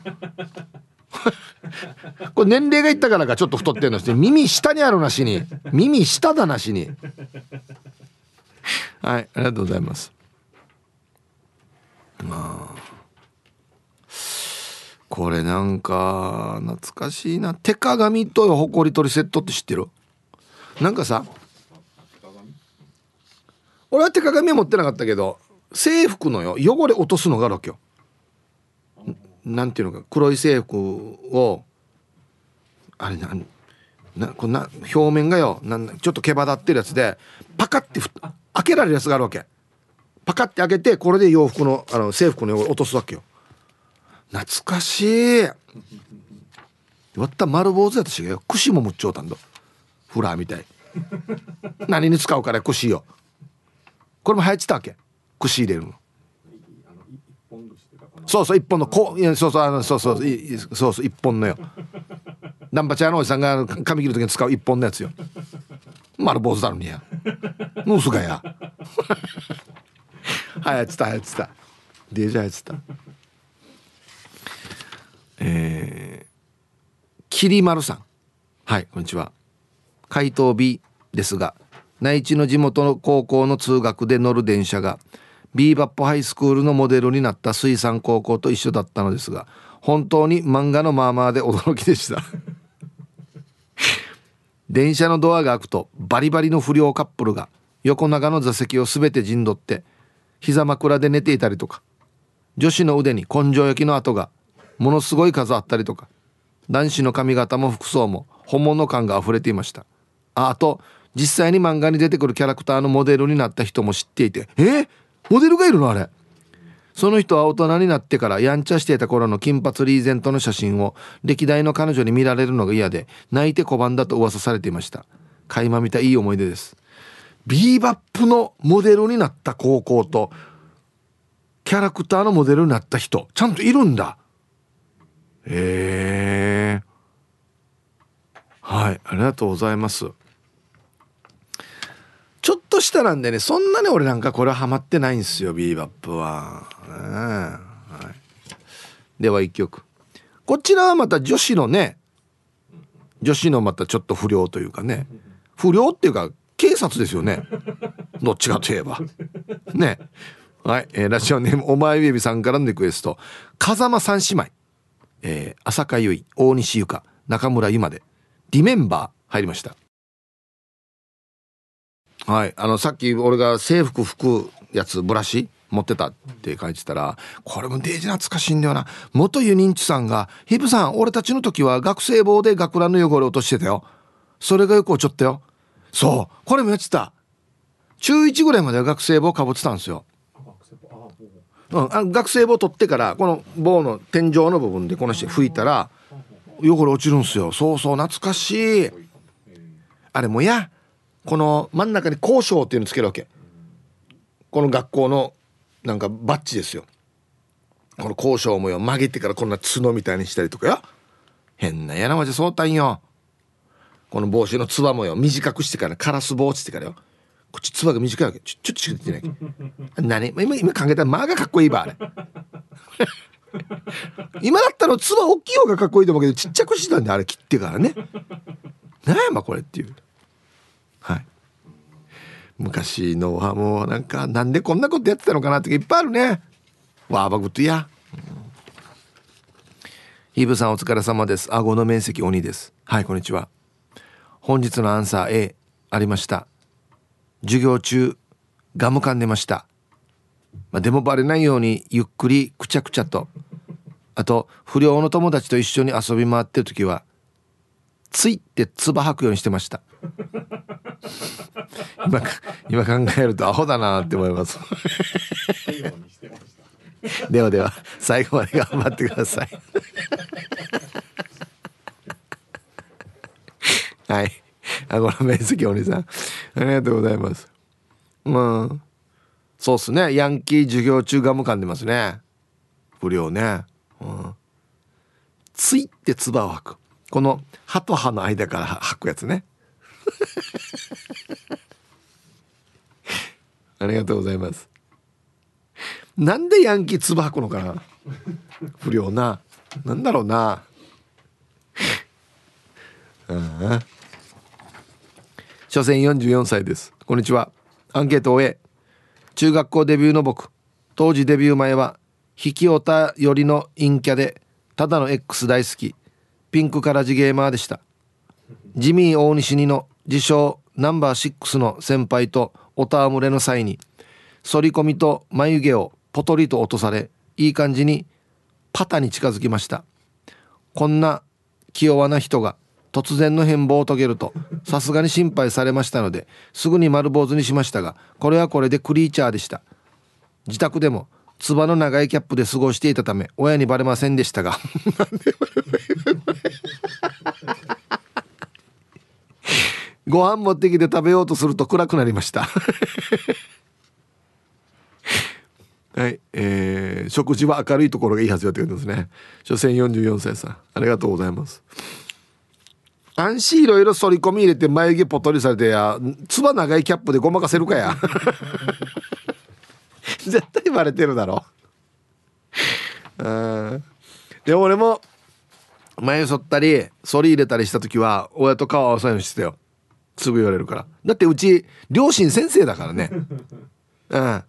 これ年齢がいったからかちょっと太ってるのして耳下にあるなしに。耳下だなしに。はいありがとうございます。まあ。これなんか懐かしいな。手鏡とほこり取りセットって知ってる？なんかさ。俺は手鏡は持ってなかったけど制服のよ。汚れ落とすのがあるわけよなんていうのか黒い制服をあれなんなこんな表面がよなんちょっと毛羽立ってるやつでパカッて開けられるやつがあるわけ。パカッて開けてこれで洋服のあの制服の汚れ落とすわけよ。懐かしい。わった丸坊主やったしよ串もむっちょうたんだフラーみたい。何に使うから串よ。これも流行ってたわけ。串入れるの。そうそう一本のこうそうそうあのそうそうそうそう一本のよ。ナンパチャーのおじさんが髪切る時に使う一本のやつよ。丸坊主だろにや。もうすがやはやつたはやつた。デージはやつた。えー、きりまるさん。はいこんにちは。回答 B ですが内地の地元の高校の通学で乗る電車がビーバップハイスクールのモデルになった水産高校と一緒だったのですが本当に漫画のまあまあで驚きでした。電車のドアが開くとバリバリの不良カップルが横長の座席を全て陣取って膝枕で寝ていたりとか女子の腕に根性焼きの跡がものすごい数あったりとか男子の髪型も服装も本物感が溢れていました。ああと実際に漫画に出てくるキャラクターのモデルになった人も知っていてえ？モデルがいるのあれ。その人は大人になってからやんちゃしていた頃の金髪リーゼントの写真を歴代の彼女に見られるのが嫌で泣いて拒んだと噂されていました。垣間見たいい思い出です。ビーバップのモデルになった高校とキャラクターのモデルになった人ちゃんといるんだ。へえはいありがとうございます。としたなんでねそんなに俺なんかこれはハマってないんですよビーバップは、はい、では一曲。こちらはまた女子のね女子のまたちょっと不良というかね。不良っていうか警察ですよね。どっちかといえば。ね。はい、えー、ラジオネームお前ベビさんからのリクエスト。風間三姉妹、えー、浅香唯大西ゆか中村ゆまで。リメンバー入りました。はい。あのさっき俺が制服拭くやつブラシ持ってたって書いてたらこれもデージ懐かしいんだよな。元ユニンチさんが「ヒブさん俺たちの時は学生帽で学ランの汚れ落としてたよ。それがよく落ちょったよ。そう。これもやってた。中1ぐらいまでは学生帽かぶってたんですよ。うん、あ学生帽取ってからこの棒の天井の部分でこの人拭いたら汚れ落ちるんすよ。そうそう懐かしい。あれもやこの真ん中に交渉っていうのつけるわけ。この学校のなんかバッジですよ。この交渉模様曲げてからこんな角みたいにしたりとかよ。変なやなまじそうたんよ。この帽子のつば模様。短くしてからカラス帽子ってからよ。こっちつばが短いわけ。ちょちょっとしか出てない何？今今考えたら間がかっこいいばあれ。今だったらつば大きい方がかっこいいと思うけどちっちゃくしてたんであれ切ってからね。何やまこれっていう。はい。昔のはもうなんかなんでこんなことやってたのかなっていっぱいあるね。わーバグってや、うん、ヒブさんお疲れ様です。顎の面積鬼です。はいこんにちは。本日のアンサー A ありました。授業中ガム噛んでました、まあ、でもバレないようにゆっくりくちゃくちゃと。あと不良の友達と一緒に遊び回ってる時はついって唾吐くようにしてました。今今考えるとアホだなって思います。ではでは最後まで頑張ってください。はい。あこの面積お兄さん。ありがとうございます。まあそうっすね。ヤンキー授業中ガム噛んでますね。不良ね。うん。ついて唾を吐く。この歯と歯の間から吐くやつね。ありがとうございます。なんでヤンキーつば吐くのかな？不良な。なんだろうな。あ所詮44歳です。こんにちは。アンケートを終え中学校デビューの僕当時デビュー前は引きオタ寄りの陰キャでただの X 大好きピンクからジゲーマーでした。ジミー大西にの自称ナンバー6の先輩とお戯れの際に反り込みと眉毛をポトリと落とされいい感じにパタに近づきました。こんな気弱な人が突然の変貌を遂げるとさすがに心配されましたのですぐに丸坊主にしましたがこれはこれでクリーチャーでした。自宅でもつばの長いキャップで過ごしていたため親にバレませんでしたが。ご飯持ってきて食べようとすると暗くなりました。はい、えー、食事は明るいところがいいはずよってことですね。所詮44歳さん。ありがとうございます。安心いろいろ反り込み入れて眉毛ぽとりされてやつば長いキャップでごまかせるかや。絶対バレてるだろ。うんで俺も眉剃ったり反り入れたりした時は親と顔合わせにしてよ。すぐ言われるから。だってうち両親先生だからね。うん。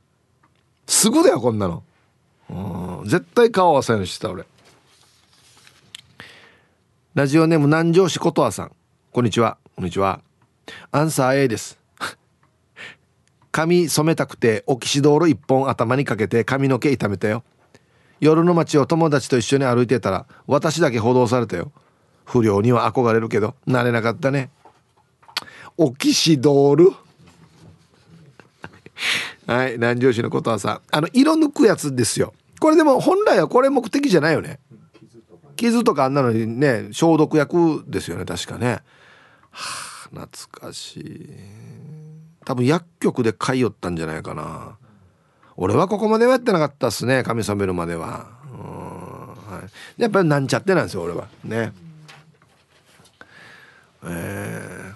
すぐだよこんなの。うん。絶対顔合わせにしてた俺。ラジオネーム南城市ことわさん。こんにちは。こんにちは。アンサー A です。髪染めたくてオキシドール一本頭にかけて髪の毛痛めたよ夜の街を友達と一緒に歩いてたら私だけ補導されたよ。不良には憧れるけどなれなかったね。オキシドール。はい南城市のことはさあの色抜くやつですよ。これでも本来はこれ目的じゃないよね。傷とかあんなのにね消毒薬ですよね確かね。はあ懐かしい。多分薬局で買いよったんじゃないかな。俺はここまではやってなかったっすね。髪染めるまでは、はい、やっぱりなんちゃってなんですよ俺は。ね。えー、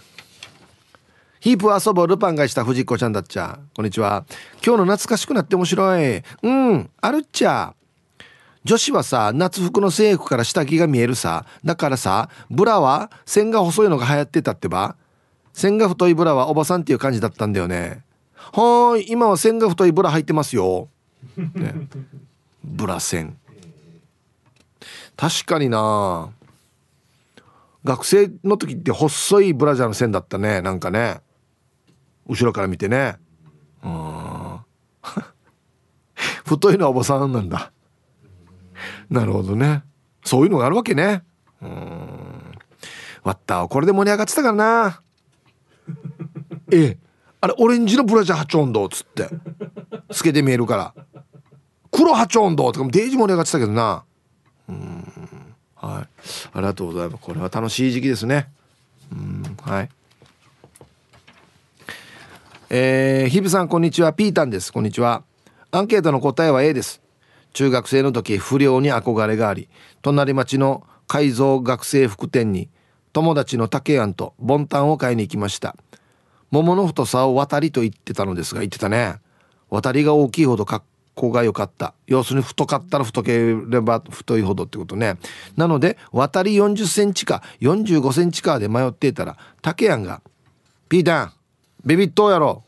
ヒープ遊ぼうルパンがした藤子ちゃんだっちゃ。こんにちは。今日の懐かしくなって面白い。うん。あるっちゃ。女子はさ夏服の制服から下着が見えるさ。だからさブラは線が細いのが流行ってたってば。線が太いブラはおばさんっていう感じだったんだよね。はーい今は線が太いブラ入ってますよ、ね、ブラ線確かにな。学生の時って細いブラジャーの線だったね。なんかね。後ろから見てね。うん。太いのはおばさんなんだ。なるほどね。そういうのがあるわけね。うん。わったこれで盛り上がってたからな。ええ。あれオレンジのブラジャーハチョンドっつって。透けて見えるから。黒ハチョンドとかもデージ盛り上がってたけどな。うん。はい。ありがとうございます。これは楽しい時期ですね。うん。はい。えー、日比さんこんにちは。ピータンです。こんにちは。アンケートの答えは A です。中学生の時不良に憧れがあり隣町の改造学生服店に友達の竹庵とボンタンを買いに行きました。桃の太さを渡りと言ってたのですが言ってたね。渡りが大きいほど格好が良かった。要するに太かったら太ければ太いほどってことね。なので渡り40センチか45センチかで迷っていたら竹庵が「ピータンビビッとやろ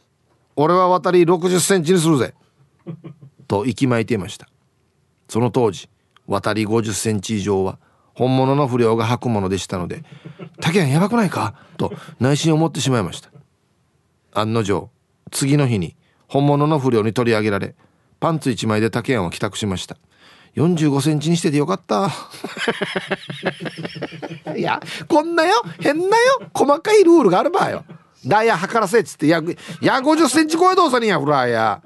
俺は渡り60センチにするぜと息巻いていました。その当時渡り50センチ以上は本物の不良が履くものでしたので「竹谷やばくないか?」と内心思ってしまいました。案の定次の日に本物の不良に取り上げられパンツ1枚で竹谷を帰宅しました。45センチにしててよかった。いやこんなよ。変なよ。細かいルールがあるばよ。ダイヤ測らせっつってやや50センチ超えどうさにやフライヤ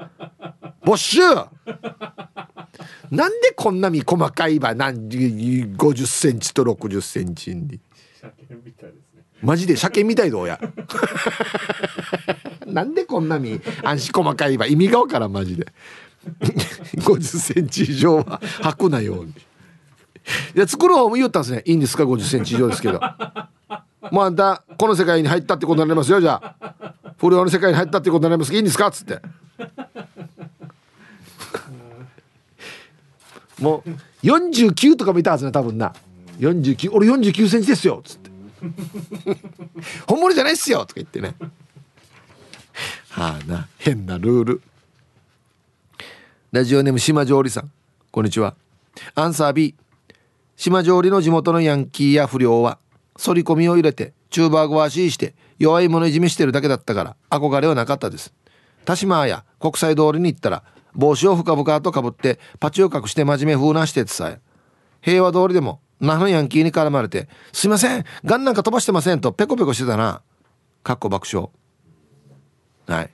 没収。なんでこんなみ細かいば何50センチと60センチに。マジで車みたいどうやなんでこんなみ安心細かいば意味がわからんマジで。50センチ以上は履くなよ。うにいや作る方も言ったんですね。いいんですか50センチ以上ですけど。もうあんたこの世界に入ったってことになりますよじゃあ。不良の世界に入ったってことになりますいいんですか？っつって。もう49とかもいたはずね多分な。49俺49センチですよっつって。本物じゃないっすよとか言ってね。はあな。変なルール。ラジオネーム島上里さん。こんにちは。アンサー B 島上里の地元のヤンキーや不良は反り込みを入れてチューバーゴワシーして弱い者いじめしてるだけだったから憧れはなかったです。田島や国際通りに行ったら帽子を深々とかぶってパチを隠して真面目風なしててさえ。平和通りでも那覇ヤンキーに絡まれて「すいませんガンなんか飛ばしてません」とペコペコしてたな。かっこ爆笑。はい。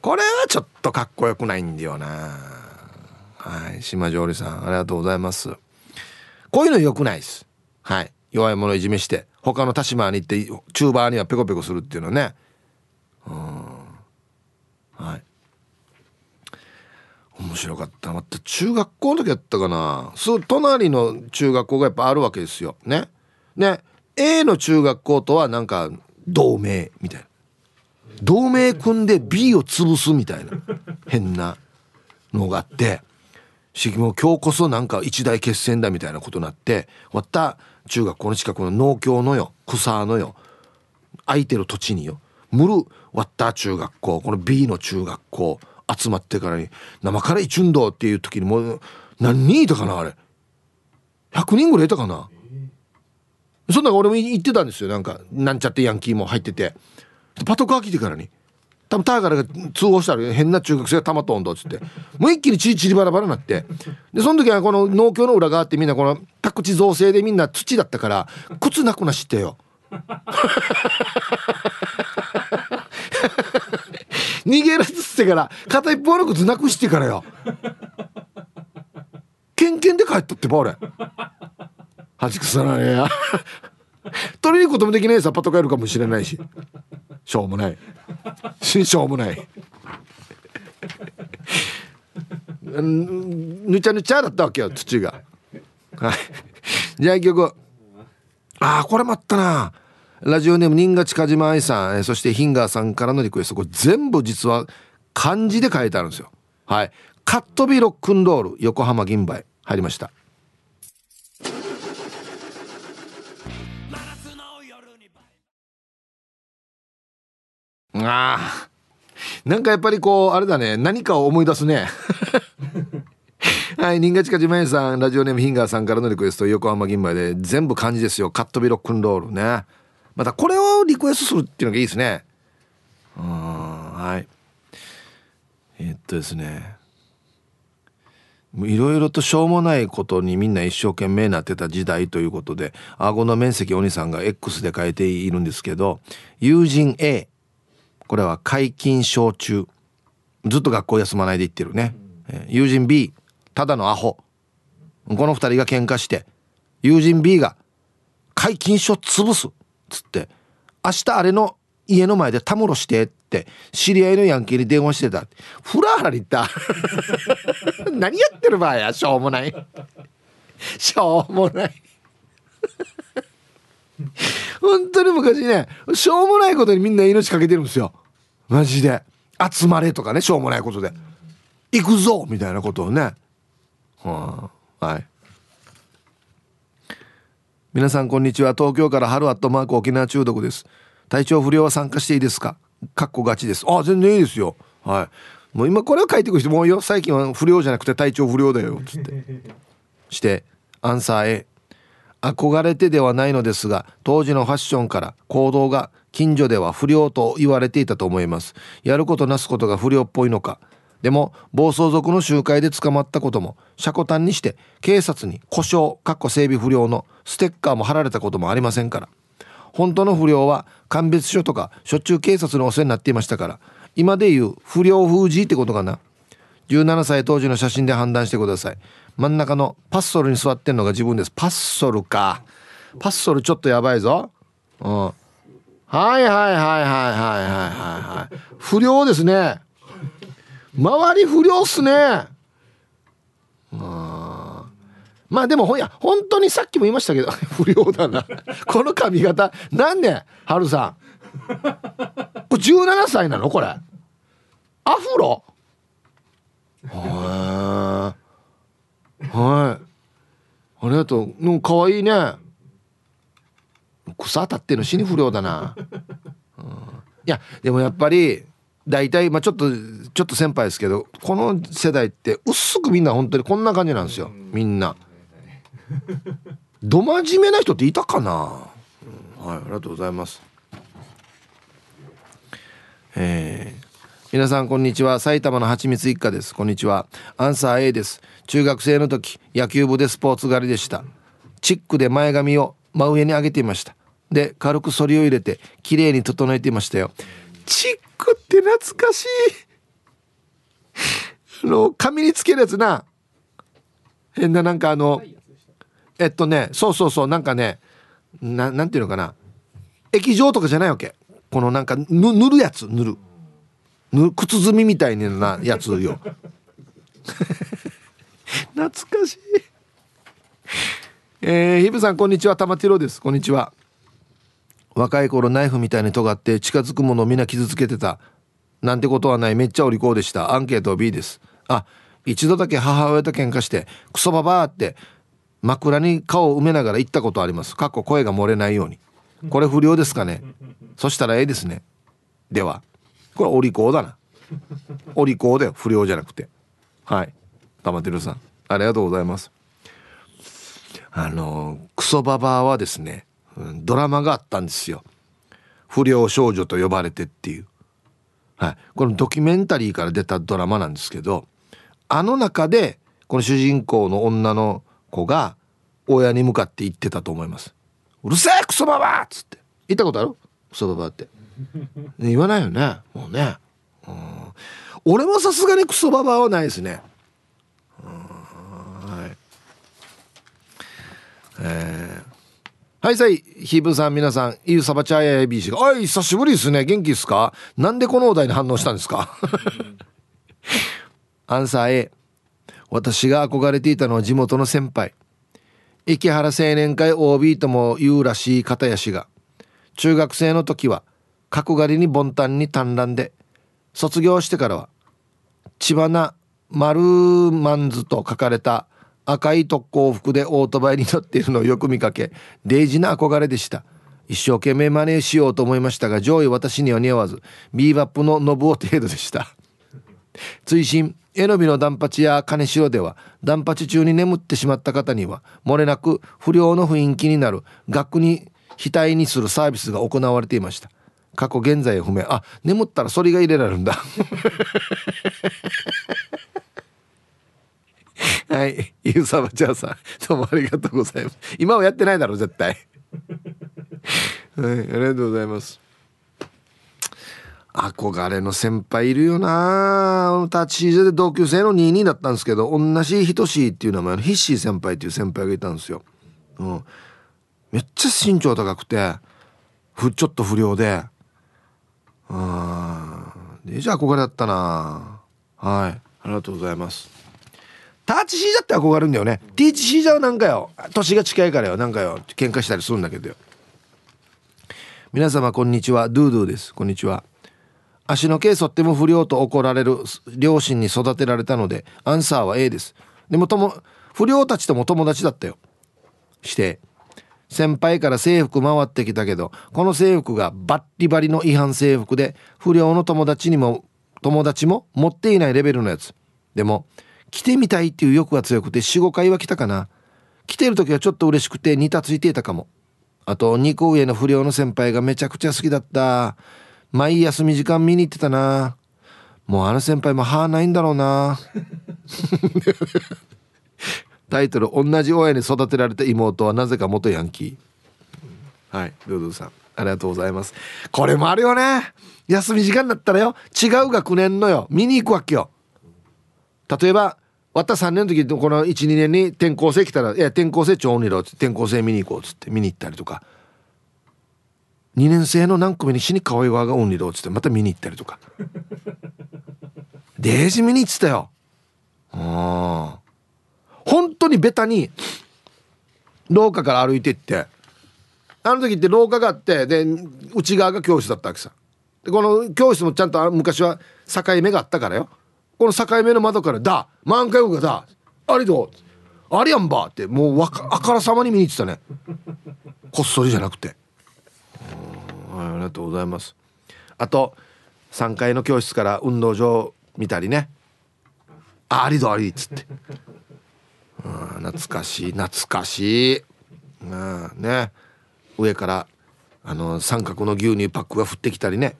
これはちょっとかっこよくないんだよな。はい島上里さんありがとうございます。こういうのよくないです。はい。弱い者いじめして他の田島に行ってチューバーにはペコペコするっていうのはねうんはい面白かったまた中学校の時やったかな。すぐ隣の中学校がやっぱあるわけですよ。ね。ね。A の中学校とはなんか同盟みたいな。同盟組んで B を潰すみたいな。変なのがあって。も今日こそなんか一大決戦だみたいなことになって。終わった中学校の近くの農協のよ。草のよ。空いてる土地によ。ムルわった中学校。この B の中学校。集まってからに生から一運動っていう時にもう何人いたかなあれ。100人ぐらいいたかな。そんな俺も言ってたんですよ。なんかなんちゃってヤンキーも入ってて。パトカー来てからに。多分ターガラが通報したら変な中学生がたまとんどっつって。もう一気にチリチリバラバラになって。でその時はこの農協の裏側ってみんなこの宅地造成でみんな土だったから靴なくなしってよ。逃げらずってから片一方の靴なくしてからよ。ケンケンで帰ったってば俺。恥くさなねや。取りに行くこともできないさパトカーいるかもしれないし。しょうもない。ししょうもない。ぬちゃぬちゃだったわけよ土が。はい。じゃあ一曲。ああこれもあったな。ラジオネーム新賀近島愛さんそしてヒンガーさんからのリクエスト。これ全部実は漢字で書いてあるんですよ。はい。カットビロックンドール横浜銀杯。入りました。ああなんかやっぱりこうあれだね。何かを思い出すね。はい。新賀近島さんラジオネームヒンガーさんからのリクエスト横浜銀杯で全部漢字ですよ。カットビロックンロールね。またこれをリクエストするっていうのがいいですね。うんはい。え、っとですね。いろいろとしょうもないことにみんな一生懸命なってた時代ということで顎の面積お兄さんが X で書いているんですけど友人 A これは解禁症中。ずっと学校休まないで行ってるね、友人 B ただのアホ。この2人が喧嘩して友人 B が解禁書潰す。つって明日あれの家の前でたむろしてって知り合いのヤンキーに電話してたフラハラに行った何やってる場合や。しょうもない。しょうもない。本当に昔ねしょうもないことにみんな命かけてるんですよ。マジで。集まれとかねしょうもないことで。行くぞ。みたいなことをね、はあ、はい。皆さんこんにちは。東京から春アットマーク沖縄中毒です。体調不良は参加していいですか？かっこがちです。あ全然いいですよ。はい。もう今これを書いてくる人も多いよ。最近は不良じゃなくて体調不良だよ。つって。してアンサー A 憧れてではないのですが当時のファッションから行動が近所では不良と言われていたと思います。やることなすことが不良っぽいのかでも暴走族の集会で捕まったことも車庫端にして警察に故障かっこ整備不良のステッカーも貼られたこともありませんから。本当の不良は鑑別所とかしょっちゅう警察のお世話になっていましたから今でいう不良封じってことかな。17歳当時の写真で判断してください。真ん中のパッソルに座ってんのが自分です。パッソルか。パッソルちょっとやばいぞ。うん。はいはいはいはいはいはいはい。不良ですね。周り不良っすね。あまあでもほんや本当にさっきも言いましたけど 不良だな。この髪型なんで春さん。これ17歳なの？これ。アフロ？はいはい。ありがとう。の可愛いね。草当たってるの死に不良だな、うん、いやでもやっぱり大体まあちょっとちょっと先輩ですけどこの世代って薄くみんな本当にこんな感じなんですよ。みんな。ど真面目な人っていたかな、うん、はいありがとうございます。えー、皆さんこんにちは。埼玉のはちみつ一家です。こんにちは。アンサー A です。中学生の時野球部でスポーツ狩りでした。チックで前髪を真上に上げていました。で軽く反りを入れて綺麗に整えていましたよ。チックって懐かしい。あの髪につけるやつな。変ななんかあのえっとねそうそうそうなんかねななんていうのかな。液状とかじゃないわけ。このなんかぬ塗るやつ塗る。塗る靴積みみたいなやつよ。懐かしい。えー、ヒブさんこんにちは。玉ティロです。こんにちは。若い頃ナイフみたいに尖って近づくものをみんな傷つけてた。なんてことはない。めっちゃお利口でした。アンケート B です。あ一度だけ母親と喧嘩してクソババーって枕に顔を埋めながら言ったことあります。かっこ声が漏れないように。これ不良ですかね。そしたらええですね。では。これお利口だな。お利口だよ。不良じゃなくて。はい。玉てるさんありがとうございます。あのクソババアはですねドラマがあったんですよ。不良少女と呼ばれてっていう。はい、このドキュメンタリーから出たドラマなんですけどあの中でこの主人公の女の子が親に向かって言ってたと思います「うるせえクソババ!」っつって。言ったことある？クソババって、言わないよね。もうね、うん、俺もさすがにクソババはないですね。はい。えーはいさい、ヒーブさん皆さん、イユサバチャーヤビーシが、あい、久しぶりですね。元気ですか？なんでこのお題に反応したんですか？アンサー A。私が憧れていたのは地元の先輩。池原青年会 OB とも言うらしい片やしが、中学生の時は角刈りに凡端に短乱で、卒業してからは、千葉な丸マンズと書かれた赤い特攻服でオートバイに乗っているのをよく見かけデイジな憧れでした。一生懸命真似しようと思いましたが上位私には似合わずビーバップのノブオ程度でした。追伸えのびのダンパチや金城ではダンパチ中に眠ってしまった方には漏れなく不良の雰囲気になる額に額にするサービスが行われていました。過去現在不明あ眠ったらそれが入れられるんだ。はい。ゆうさばちゃんさん、どうもありがとうございます。今はやってないだろ、絶対。はい、ありがとうございます。憧れの先輩いるよな立ち位で同級生の22だったんですけど、同じ等しいっていう名前のヒッシー先輩っていう先輩がいたんですよ。うん。めっちゃ身長高くて、ふ、ちょっと不良で。うん。で、じゃあ憧れだったなはい。ありがとうございます。ターチシージャって憧れるんだよね。ティーチシージャはなんかよ年が近いからよなんかよ喧嘩したりするんだけどよ。皆様こんにちは。ドゥードゥです。こんにちは。足の毛剃っても不良と怒られる両親に育てられたのでアンサーは A です。でもとも不良たちとも友達だったよ。して先輩から制服回ってきたけどこの制服がバッリバリの違反制服で不良の友達にも友達も持っていないレベルのやつ。でも来てみたいっていう欲が強くて45回は来たかな。来てる時はちょっと嬉しくて似たついていたかも。あと2個上の不良の先輩がめちゃくちゃ好きだった。毎休み時間見に行ってたな。もうあの先輩も歯ないんだろうな。タイトル「同じ親に育てられた妹はなぜか元ヤンキー」はいルードゥさん。ありがとうございます。これもあるよね。休み時間だったらよ。違う学年のよ。見に行くわけよ。例えばわった3年の時この12年に転校生来たら「いや転校生超音にろ」って転校生見に行こうっつって見に行ったりとか。2年生の何組に死に可愛い側がオンリーっつってまた見に行ったりとか。デージ見に行ってたよ。あ本当にベタに廊下から歩いていってあの時って廊下があってで内側が教室だったわけさ。でこの教室もちゃんと昔は境目があったからよ。この境目の窓から「だ。満開号がだ。ありどありやんば」ってもうあからさまに見に行ってたね。こっそりじゃなくて。ありがとうございます。あと3階の教室から運動場見たりね「ありどあり」っつって。懐かしい懐かしい。あね。上からあの三角の牛乳パックが降ってきたりね。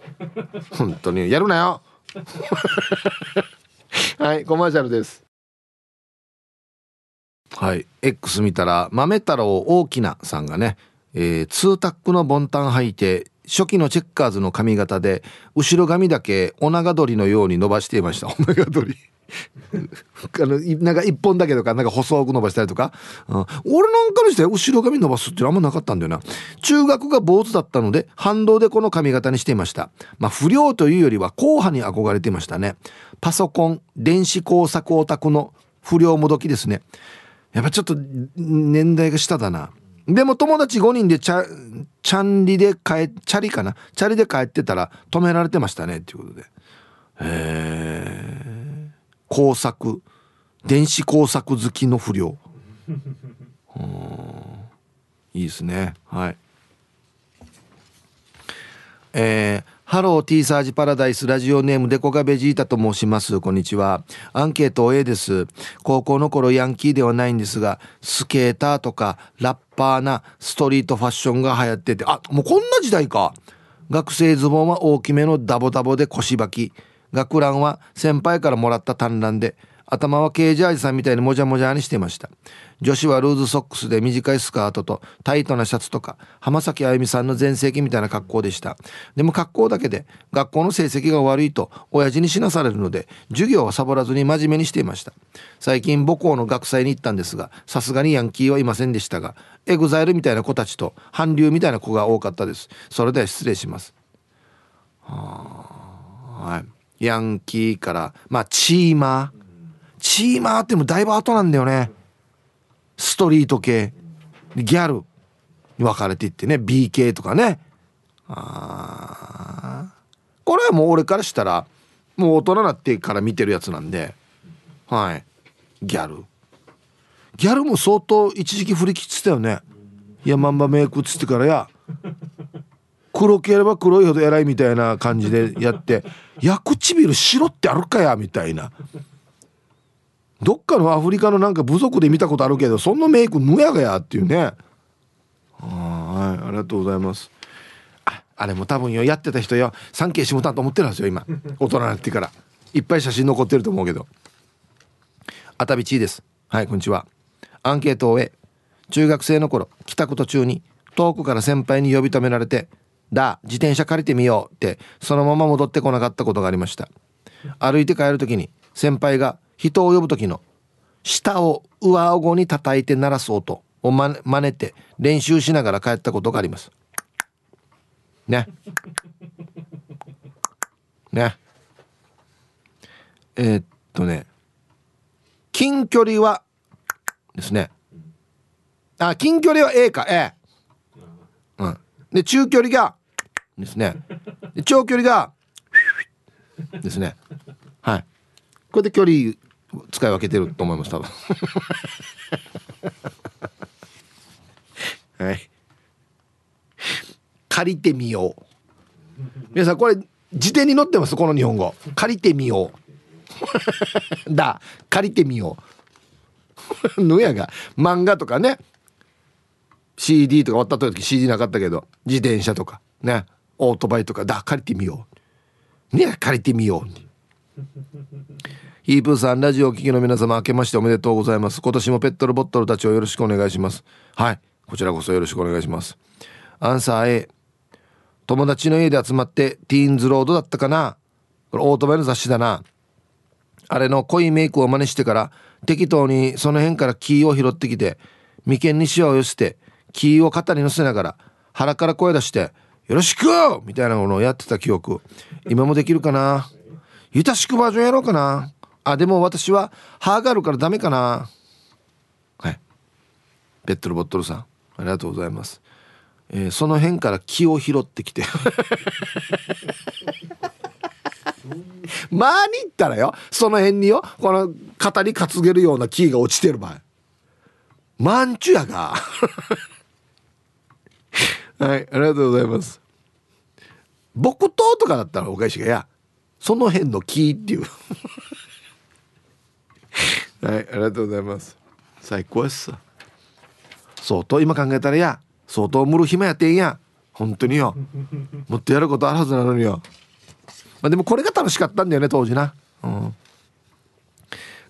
本当にやるなよ。はいコマーシャルです。はい X 見たら豆太郎大きなさんがね、えー、ツータックのボンタン履いて初期のチェッカーズの髪型で後ろ髪だけお長鳥のように伸ばしていました。お長鳥 あのなんか一本だけとかなんか細く伸ばしたりとか、うん、俺なんかにして後ろ髪伸ばすってあんまなかったんだよな。中学が坊主だったので反動でこの髪型にしていました。まあ不良というよりは硬派に憧れていましたね。パソコン電子工作オタクの不良もどきですね。やっぱちょっと年代が下だな。でも友達5人でチャチャンリで帰チャリかな？チャリで帰ってたら止められてましたねっていうことで。へえ工作。電子工作好きの不良。いいですね。はい。えー、ハロー T サージパラダイスラジオネームデコガベジータと申します。こんにちは。アンケート A です。高校の頃ヤンキーではないんですがスケーターとかラッパーなストリートファッションが流行ってて。あもうこんな時代か。学生ズボンは大きめのダボダボで腰履き。学ランは先輩からもらった短ランで。頭はケージャージさんみたいにもじゃもじゃにしてました。女子はルーズソックスで短いスカートとタイトなシャツとか浜崎あゆみさんの全盛期みたいな格好でした。でも格好だけで学校の成績が悪いと親父に死なされるので授業はサボらずに真面目にしていました。最近母校の学祭に行ったんですがさすがにヤンキーはいませんでしたが EXILE みたいな子たちと韓流みたいな子が多かったです。それでは失礼します。はい。ヤンキーからまあチーマー。チーマーってもだいぶ後なんだよね。ストリート系。ギャル。に分かれていってね。B 系とかね。あこれはもう俺からしたらもう大人になってから見てるやつなんで。はい。ギャル。ギャルも相当一時期振り切ってたよね。いやまんまメイクっつってからや。黒ければ黒いほど偉いみたいな感じでやって「や唇白ってあるかや」みたいな。どっかのアフリカのなんか部族で見たことあるけどそんなメイクむやがやっていうね。はいありがとうございます。ああれも多分よやってた人よ。産経下たと思ってるんですよ今。大人になってから。いっぱい写真残ってると思うけど。あたびちです。はいこんにちは。アンケートを終え中学生の頃帰宅途中に遠くから先輩に呼び止められて「だ自転車借りてみよう」ってそのまま戻ってこなかったことがありました。歩いて帰る時に先輩が人を呼ぶ時の舌を上顎に叩いて鳴らす音をま真似て練習しながら帰ったことがあります。ね。ね。えー、っとね。近距離はですね。あ近距離は A か A うん。で中距離がですね。で長距離がですね。はい。これで距離使い分けてると思います多分。はい。借りてみよう。皆さんこれ辞典に載ってますこの日本語。借りてみよう。だ。借りてみよう。のやが漫画とかね。CD とか終わった時 CD なかったけど自転車とかね。オートバイとかだ借りてみよう。ね借りてみようヒープーさんラジオお聞きの皆様明けましておめでとうございます。今年もペットルボットルたちをよろしくお願いします。はい。こちらこそよろしくお願いします。アンサー A 友達の家で集まってティーンズロードだったかな。これオートバイの雑誌だな。あれの濃いメイクを真似してから適当にその辺からキーを拾ってきて眉間にシワを寄せてキーを肩に乗せながら腹から声出して「よろしく!」みたいなものをやってた記憶。今もできるかな。ゆたしくバージョンやろうかな。あでも私は歯があるからダメかな。はい。ペットルボットルさんありがとうございます、えー、その辺から気を拾ってきて。まあに言ったらよ。その辺によ。この肩に担げるような木が落ちてる場合。マンチュやが。はいありがとうございます。木刀とかだったらお返しがやその辺の木っていうはいありがとうございます。最高です。相当今考えたらや相当むる暇やってんや。本当によ。もっとやることあるはずなのによ。まあでもこれが楽しかったんだよね当時な。うん。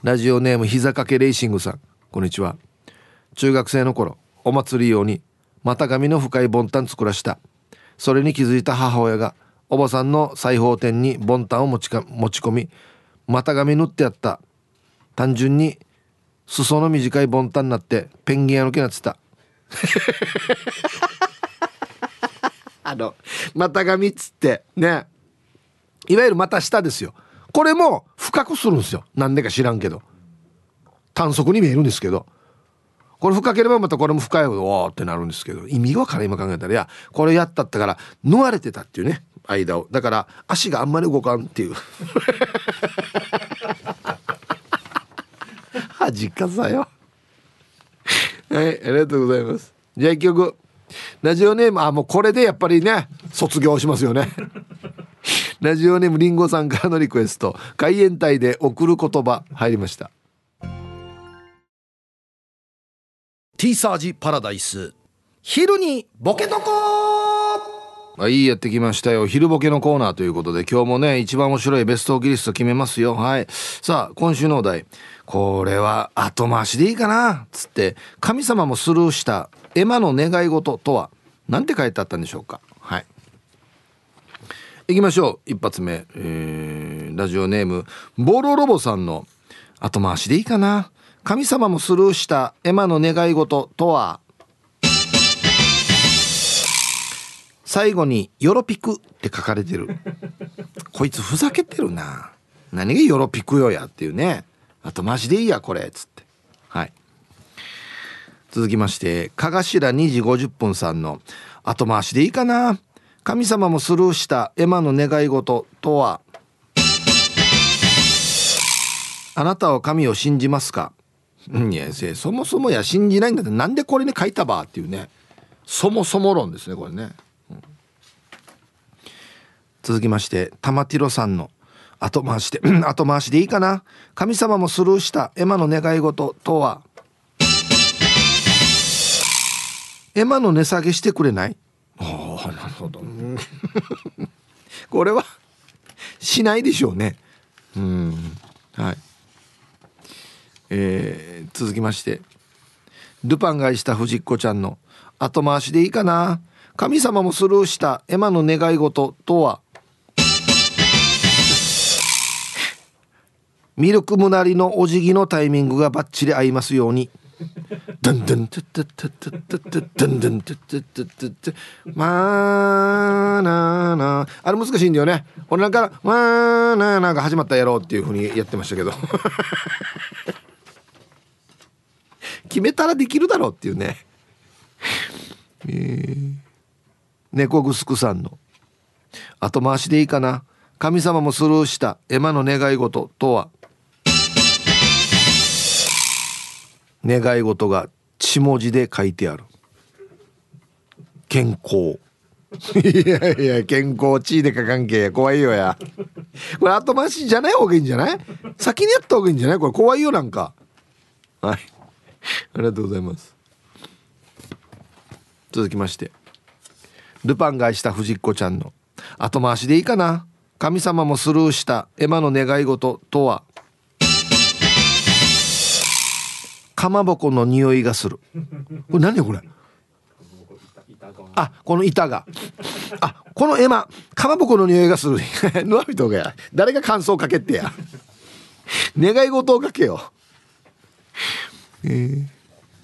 ラジオネーム膝掛けレーシングさん。こんにちは。中学生の頃お祭り用に股上の深いボンタン作らした。それに気づいた母親がおばさんの裁縫店にボンタンを持ちか持ち込み股上縫ってやった。単純に裾の短いボンタンになってペンギン屋の毛なってた。あの股上っつってね。いわゆる股下ですよ。これも深くするんですよ。なんでか知らんけど。短足に見えるんですけど。これ深ければまたこれも深いほどおーってなるんですけど。意味がから今考えたら。いやこれやったったから縫われてたっていうね間を。だから足があんまり動かんっていう 恥かさよ。はいありがとうございます。じゃあ一曲。ラジオネームあもうこれでやっぱりね卒業しますよね。ラジオネームりんごさんからのリクエスト。海援隊で送る言葉入りました。ティーサージパラダイス。昼にボケとこはいやってきましたよ。昼ボケのコーナーということで今日もね一番面白いベストギリスト決めますよ。はい。さあ今週のお題。これは後回しでいいかな？つって神様もスルーしたエマの願い事とは？何て書いてあったんでしょうか？はい。行きましょう。一発目、えー、ラジオネームボロロボさんの後回しでいいかな？神様もスルーしたエマの願い事とは？最後に「ヨロピク」って書かれてる。こいつふざけてるな。何がヨロピクよやっていうね。あとマジでいいやこれっつって。はい。続きましてかがしら2時50分さんの後回しでいいかな。神様もスルーしたエマの願い事とは？あなたは神を信じますか？いやそもそもや信じないんだってなんでこれに書いたばっていうね。そもそも論ですねこれね、うん、続きまして玉ティロさんの後回しで後回しでいいかな。神様もスルーしたエマの願い事とは？エマの値下げしてくれない？ああなるほど。これはしないでしょうね。うん。はい。えー、続きましてルパンが愛した不二子ちゃんの後回しでいいかな。神様もスルーした絵馬の願い事とは？ミルクムナリのお辞儀のタイミングがバッチリ合いますように。ドンドントゥトゥトゥトゥトゥトゥドンドントゥトゥトゥトゥトゥまーなーなあれ難しいんだよね俺なんかまーなーなーが始まったやろうっていうふうにやってましたけど決めたらできるだろうっていうねえー、猫ぐすくさんの後回しでいいかな神様もスルーしたエマの願い事とは願い事が血文字で書いてある。健康。いやいや健康血でか関係怖いよや。これ後回しじゃない方がいいんじゃない？先にやった方がいいんじゃない？これ怖いよなんか。はい。ありがとうございます。続きまして。ルパンが愛した藤子ちゃんの。後回しでいいかな？神様もスルーした。エマの願い事とは？かまぼこの匂いがする。これ何これ？あこの板が。あこの絵馬。かまぼこの匂いがする。のわびとがや。誰が感想かけてや。願い事をかけよえー、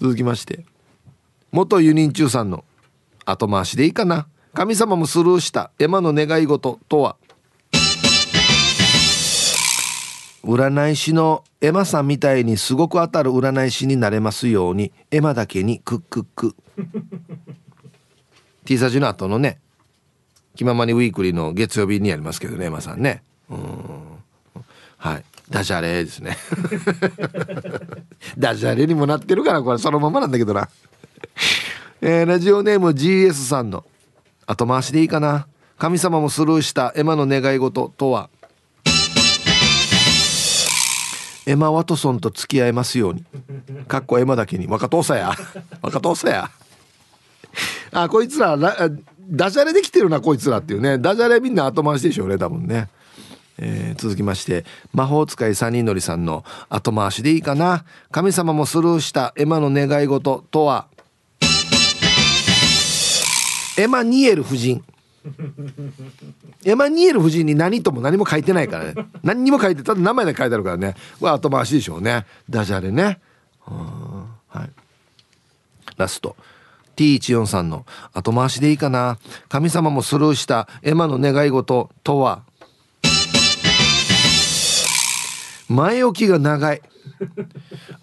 続きまして。元輸人中さんの後回しでいいかな。神様もスルーした。絵馬の願い事とは？占い師のエマさんみたいにすごく当たる占い師になれますようにエマだけにクックック。T サジの後のね気ままにウィークリーの月曜日にやりますけどねエマさんね。うん。はい。ダジャレですね。ダジャレにもなってるからこれそのままなんだけどな。えー、ラジオネーム GS さんの。後回しでいいかな。神様もスルーしたエマの願い事とは？エマ・ワトソンと付き合えますように。かっこエマだけに。若父さや。若父さや。あこいつらダジャレできてるなこいつらっていうね。ダジャレみんな後回しでしょうね多分ね。えー、続きまして魔法使い三人乗りさんの後回しでいいかな。神様もスルーしたエマの願い事とは？エマニエル夫人。エマニエル夫人に何とも何も書いてないからね。何にも書いてただ名前で書いてあるからね。これ後回しでしょうね。ダジャレね。はい。ラスト。T143 の後回しでいいかな。神様もスルーしたエマの願い事とは。前置きが長い。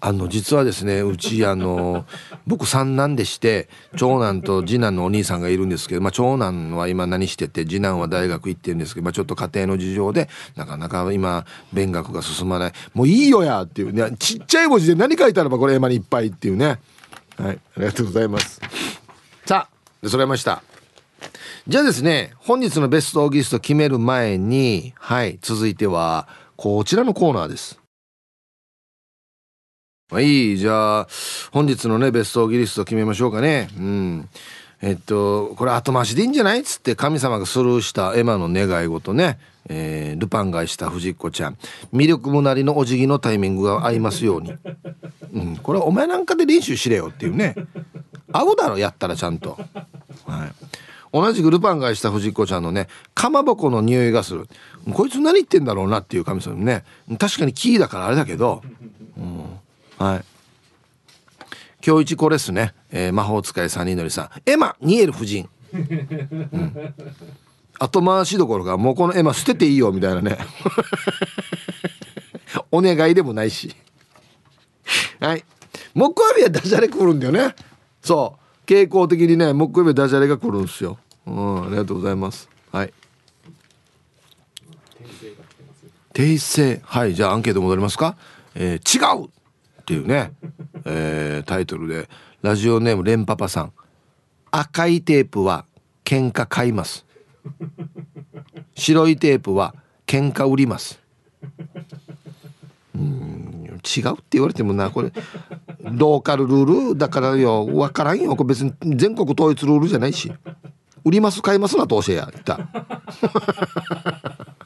あの実はですねうちあの僕三男でして長男と次男のお兄さんがいるんですけど、まあ、長男は今何してて次男は大学行ってるんですけど、まあ、ちょっと家庭の事情でなかなか今勉学が進まない。もういいよやっていうねちっちゃい文字で何書いてあればこれ絵馬にいっぱいっていうね。はいありがとうございます。さあ揃いました。じゃあですね本日のベストオーギスト決める前にはい続いてはこちらのコーナーです。はい、じゃあ、本日のね、ベストギリスト決めましょうかね。うん。えっと、これ後回しでいいんじゃない？っつって神様がスルーしたエマの願い事ね。えー、ルパン買いした藤子ちゃん。魅力もなりのお辞儀のタイミングが合いますように。うん、これお前なんかで練習しれよっていうね。合うだろ、やったらちゃんと。はい。同じくルパンがした藤子ちゃんのねかまぼこの匂いがするこいつ何言ってんだろうなっていう神様ね確かにキーだからあれだけど、うん、はい。今日一これっすね、えー、魔法使い三人乗りさん。エマニエル夫人、うん、後回しどころかもうこのエマ捨てていいよみたいなね。お願いでもないし。はい。木曜日はダジャレ来るんだよね。そう。傾向的にね木曜日はダジャレが来るんですよ。うんありがとうございます。はい。訂正。はいじゃあアンケート戻りますか、えー、違うっていうね、えー、タイトルでラジオネームレンパパさん。赤いテープは喧嘩買います。白いテープは喧嘩売ります。うん違うって言われてもなこれローカルルールだからよ分からんよ。これ別に全国統一ルールじゃないし。売ります買いますなと教えや言った。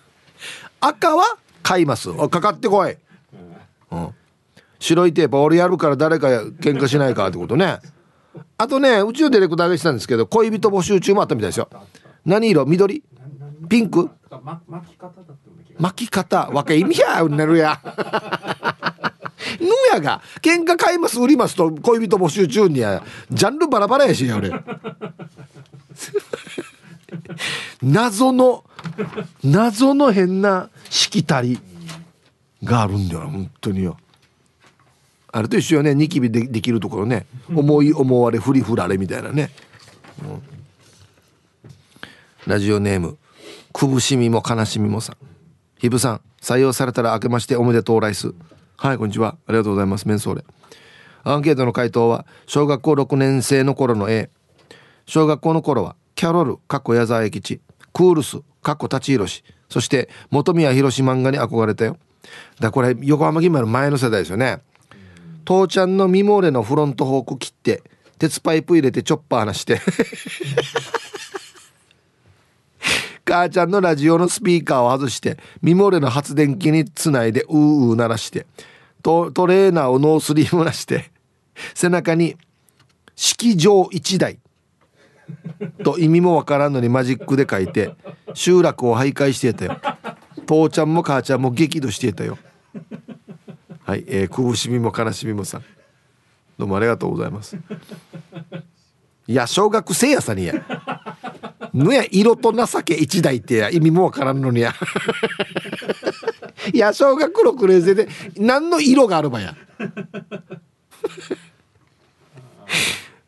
赤は買います。かかってこい、うん、白いテープ俺やるから誰か喧嘩しないかってことね。あとねうちのディレクターがしたんですけど恋人募集中もあったみたいですよ。何色？緑？ピンク？巻き方若い意味やうねるや。ぬやが喧嘩買います売りますと恋人募集中にやジャンルバラバラやしや俺 謎の謎の変なしきたりがあるんだよ本当によ。あれと一緒よね。ニキビでできるところね。思い思われふりふられみたいなね、うん、ラジオネームくぶしみも悲しみもさん。ひぶさん採用されたら明けましておめでとうライス。はいこんにちは。ありがとうございます。メンソーレ。アンケートの回答は小学校6年生の頃の A 小学校の頃はキャロルかっこ矢沢永吉。クールスかっこ舘ひろし。そして本宮宏漫画に憧れたよ。だこれ横浜銀丸前の世代ですよね。父ちゃんのミモーレのフロントフォーク切って鉄パイプ入れてチョッパー離して。母ちゃんのラジオのスピーカーを外してミモーレの発電機につないでうーうー鳴らして。トトレーナーをノースリームなして背中に「式場1台」と意味もわからんのにマジックで書いて集落を徘徊してたよ。父ちゃんも母ちゃんも激怒してたよ。はい、えー、苦しみも悲しみもさどうもありがとうございます。いや小学生やさにや。ぬや色と情け一台ってや。意味もわからんのにや。いや小学6年生で何の色があるばや。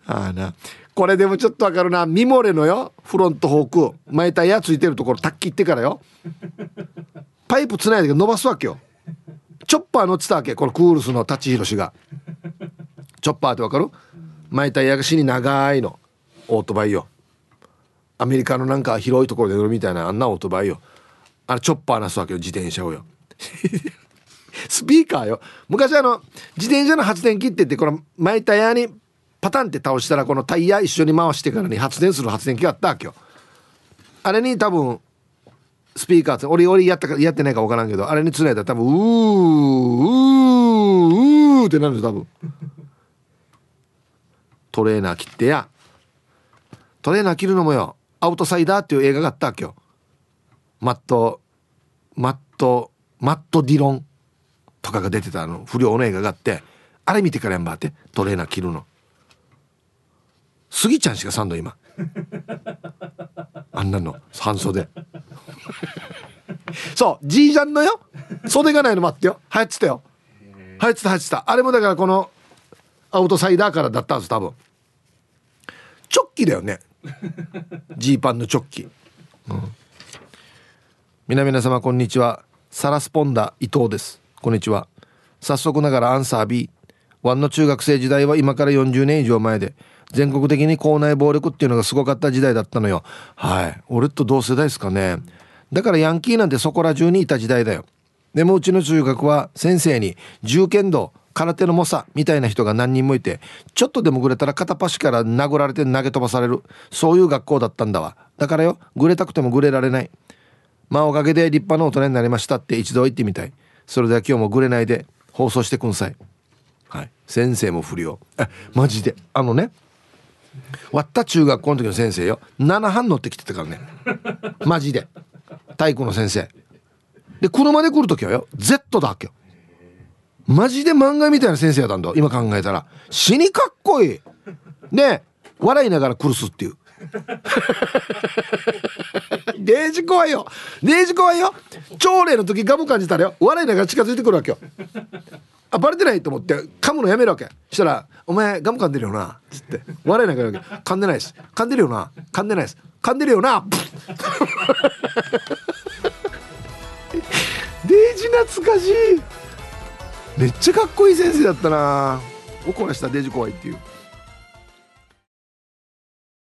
ああな。これでもちょっとわかるな。ミモレのよ。フロントフォーク前タイヤついてるところタッキってからよ。パイプつないで伸ばすわけよ。チョッパー乗ってたわけこのクールスの舘ひろしが。チョッパーってわかる？前タイヤが死に長いのオートバイよ。アメリカのなんか広いところで乗るみたいなあんなオートバイよ。あれチョッパーなすわけよ自転車をよ。スピーカーよ。昔あの自転車の発電機って言ってこの前タイヤにパタンって倒したらこのタイヤ一緒に回してからに発電する発電機があったわけよ。あれに多分スピーカーって俺俺やったかやってないか分からんけどあれにつないだら多分うーうーうーってなるんです多分。トレーナー切ってや。トレーナー切るのもよアウトサイダーっていう映画があったわけよ。マットマットマット・ディロンとかが出てたあの不良の映画があってあれ見てからやんばってトレーナー着るの。スギちゃんしかさんの今。あんなの半袖。そうじいちゃんのよ。袖がないの待ってよ。流行ってたよ。流行ってた流行ってた。あれもだからこのアウトサイダーからだったんです多分。チョッキだよね。ジーパンのチョッキ、うん、皆々様こんにちは。サラスポンダ伊藤です。こんにちは。早速ながらアンサー B ワンの中学生時代は今から40年以上前で全国的に校内暴力っていうのがすごかった時代だったのよ。はい。俺と同世代ですかね。だからヤンキーなんてそこら中にいた時代だよ。でもうちの中学は先生に銃剣道空手の猛者みたいな人が何人もいてちょっとでもぐれたら片っ端から殴られて投げ飛ばされる。そういう学校だったんだわ。だからよぐれたくてもぐれられない。まあおかげで立派な大人になりましたって一度言ってみたい。それでは今日もぐれないで放送してくんさい。はい。先生も不良。えマジで。あのね割った中学校の時の先生よ。7班乗ってきてたからね。マジで。体育の先生。で車で来る時はよ Z だっけよ。マジで漫画みたいな先生やったんだ。今考えたら。死にかっこいい。ね笑いながら苦すっていうデージ怖いよ。デージ怖いよ。朝礼の時ガム感じたらよ。笑いながら近づいてくるわけよ。あバレてないと思って噛むのやめるわけ。したら「お前ガム噛んでるよな」っつって。笑いながら噛んでないです噛んでるよな。噛んでないです噛んでるよな。デージ懐かしい。めっちゃかっこいい先生だったな。怒らしたデージ怖いっていう。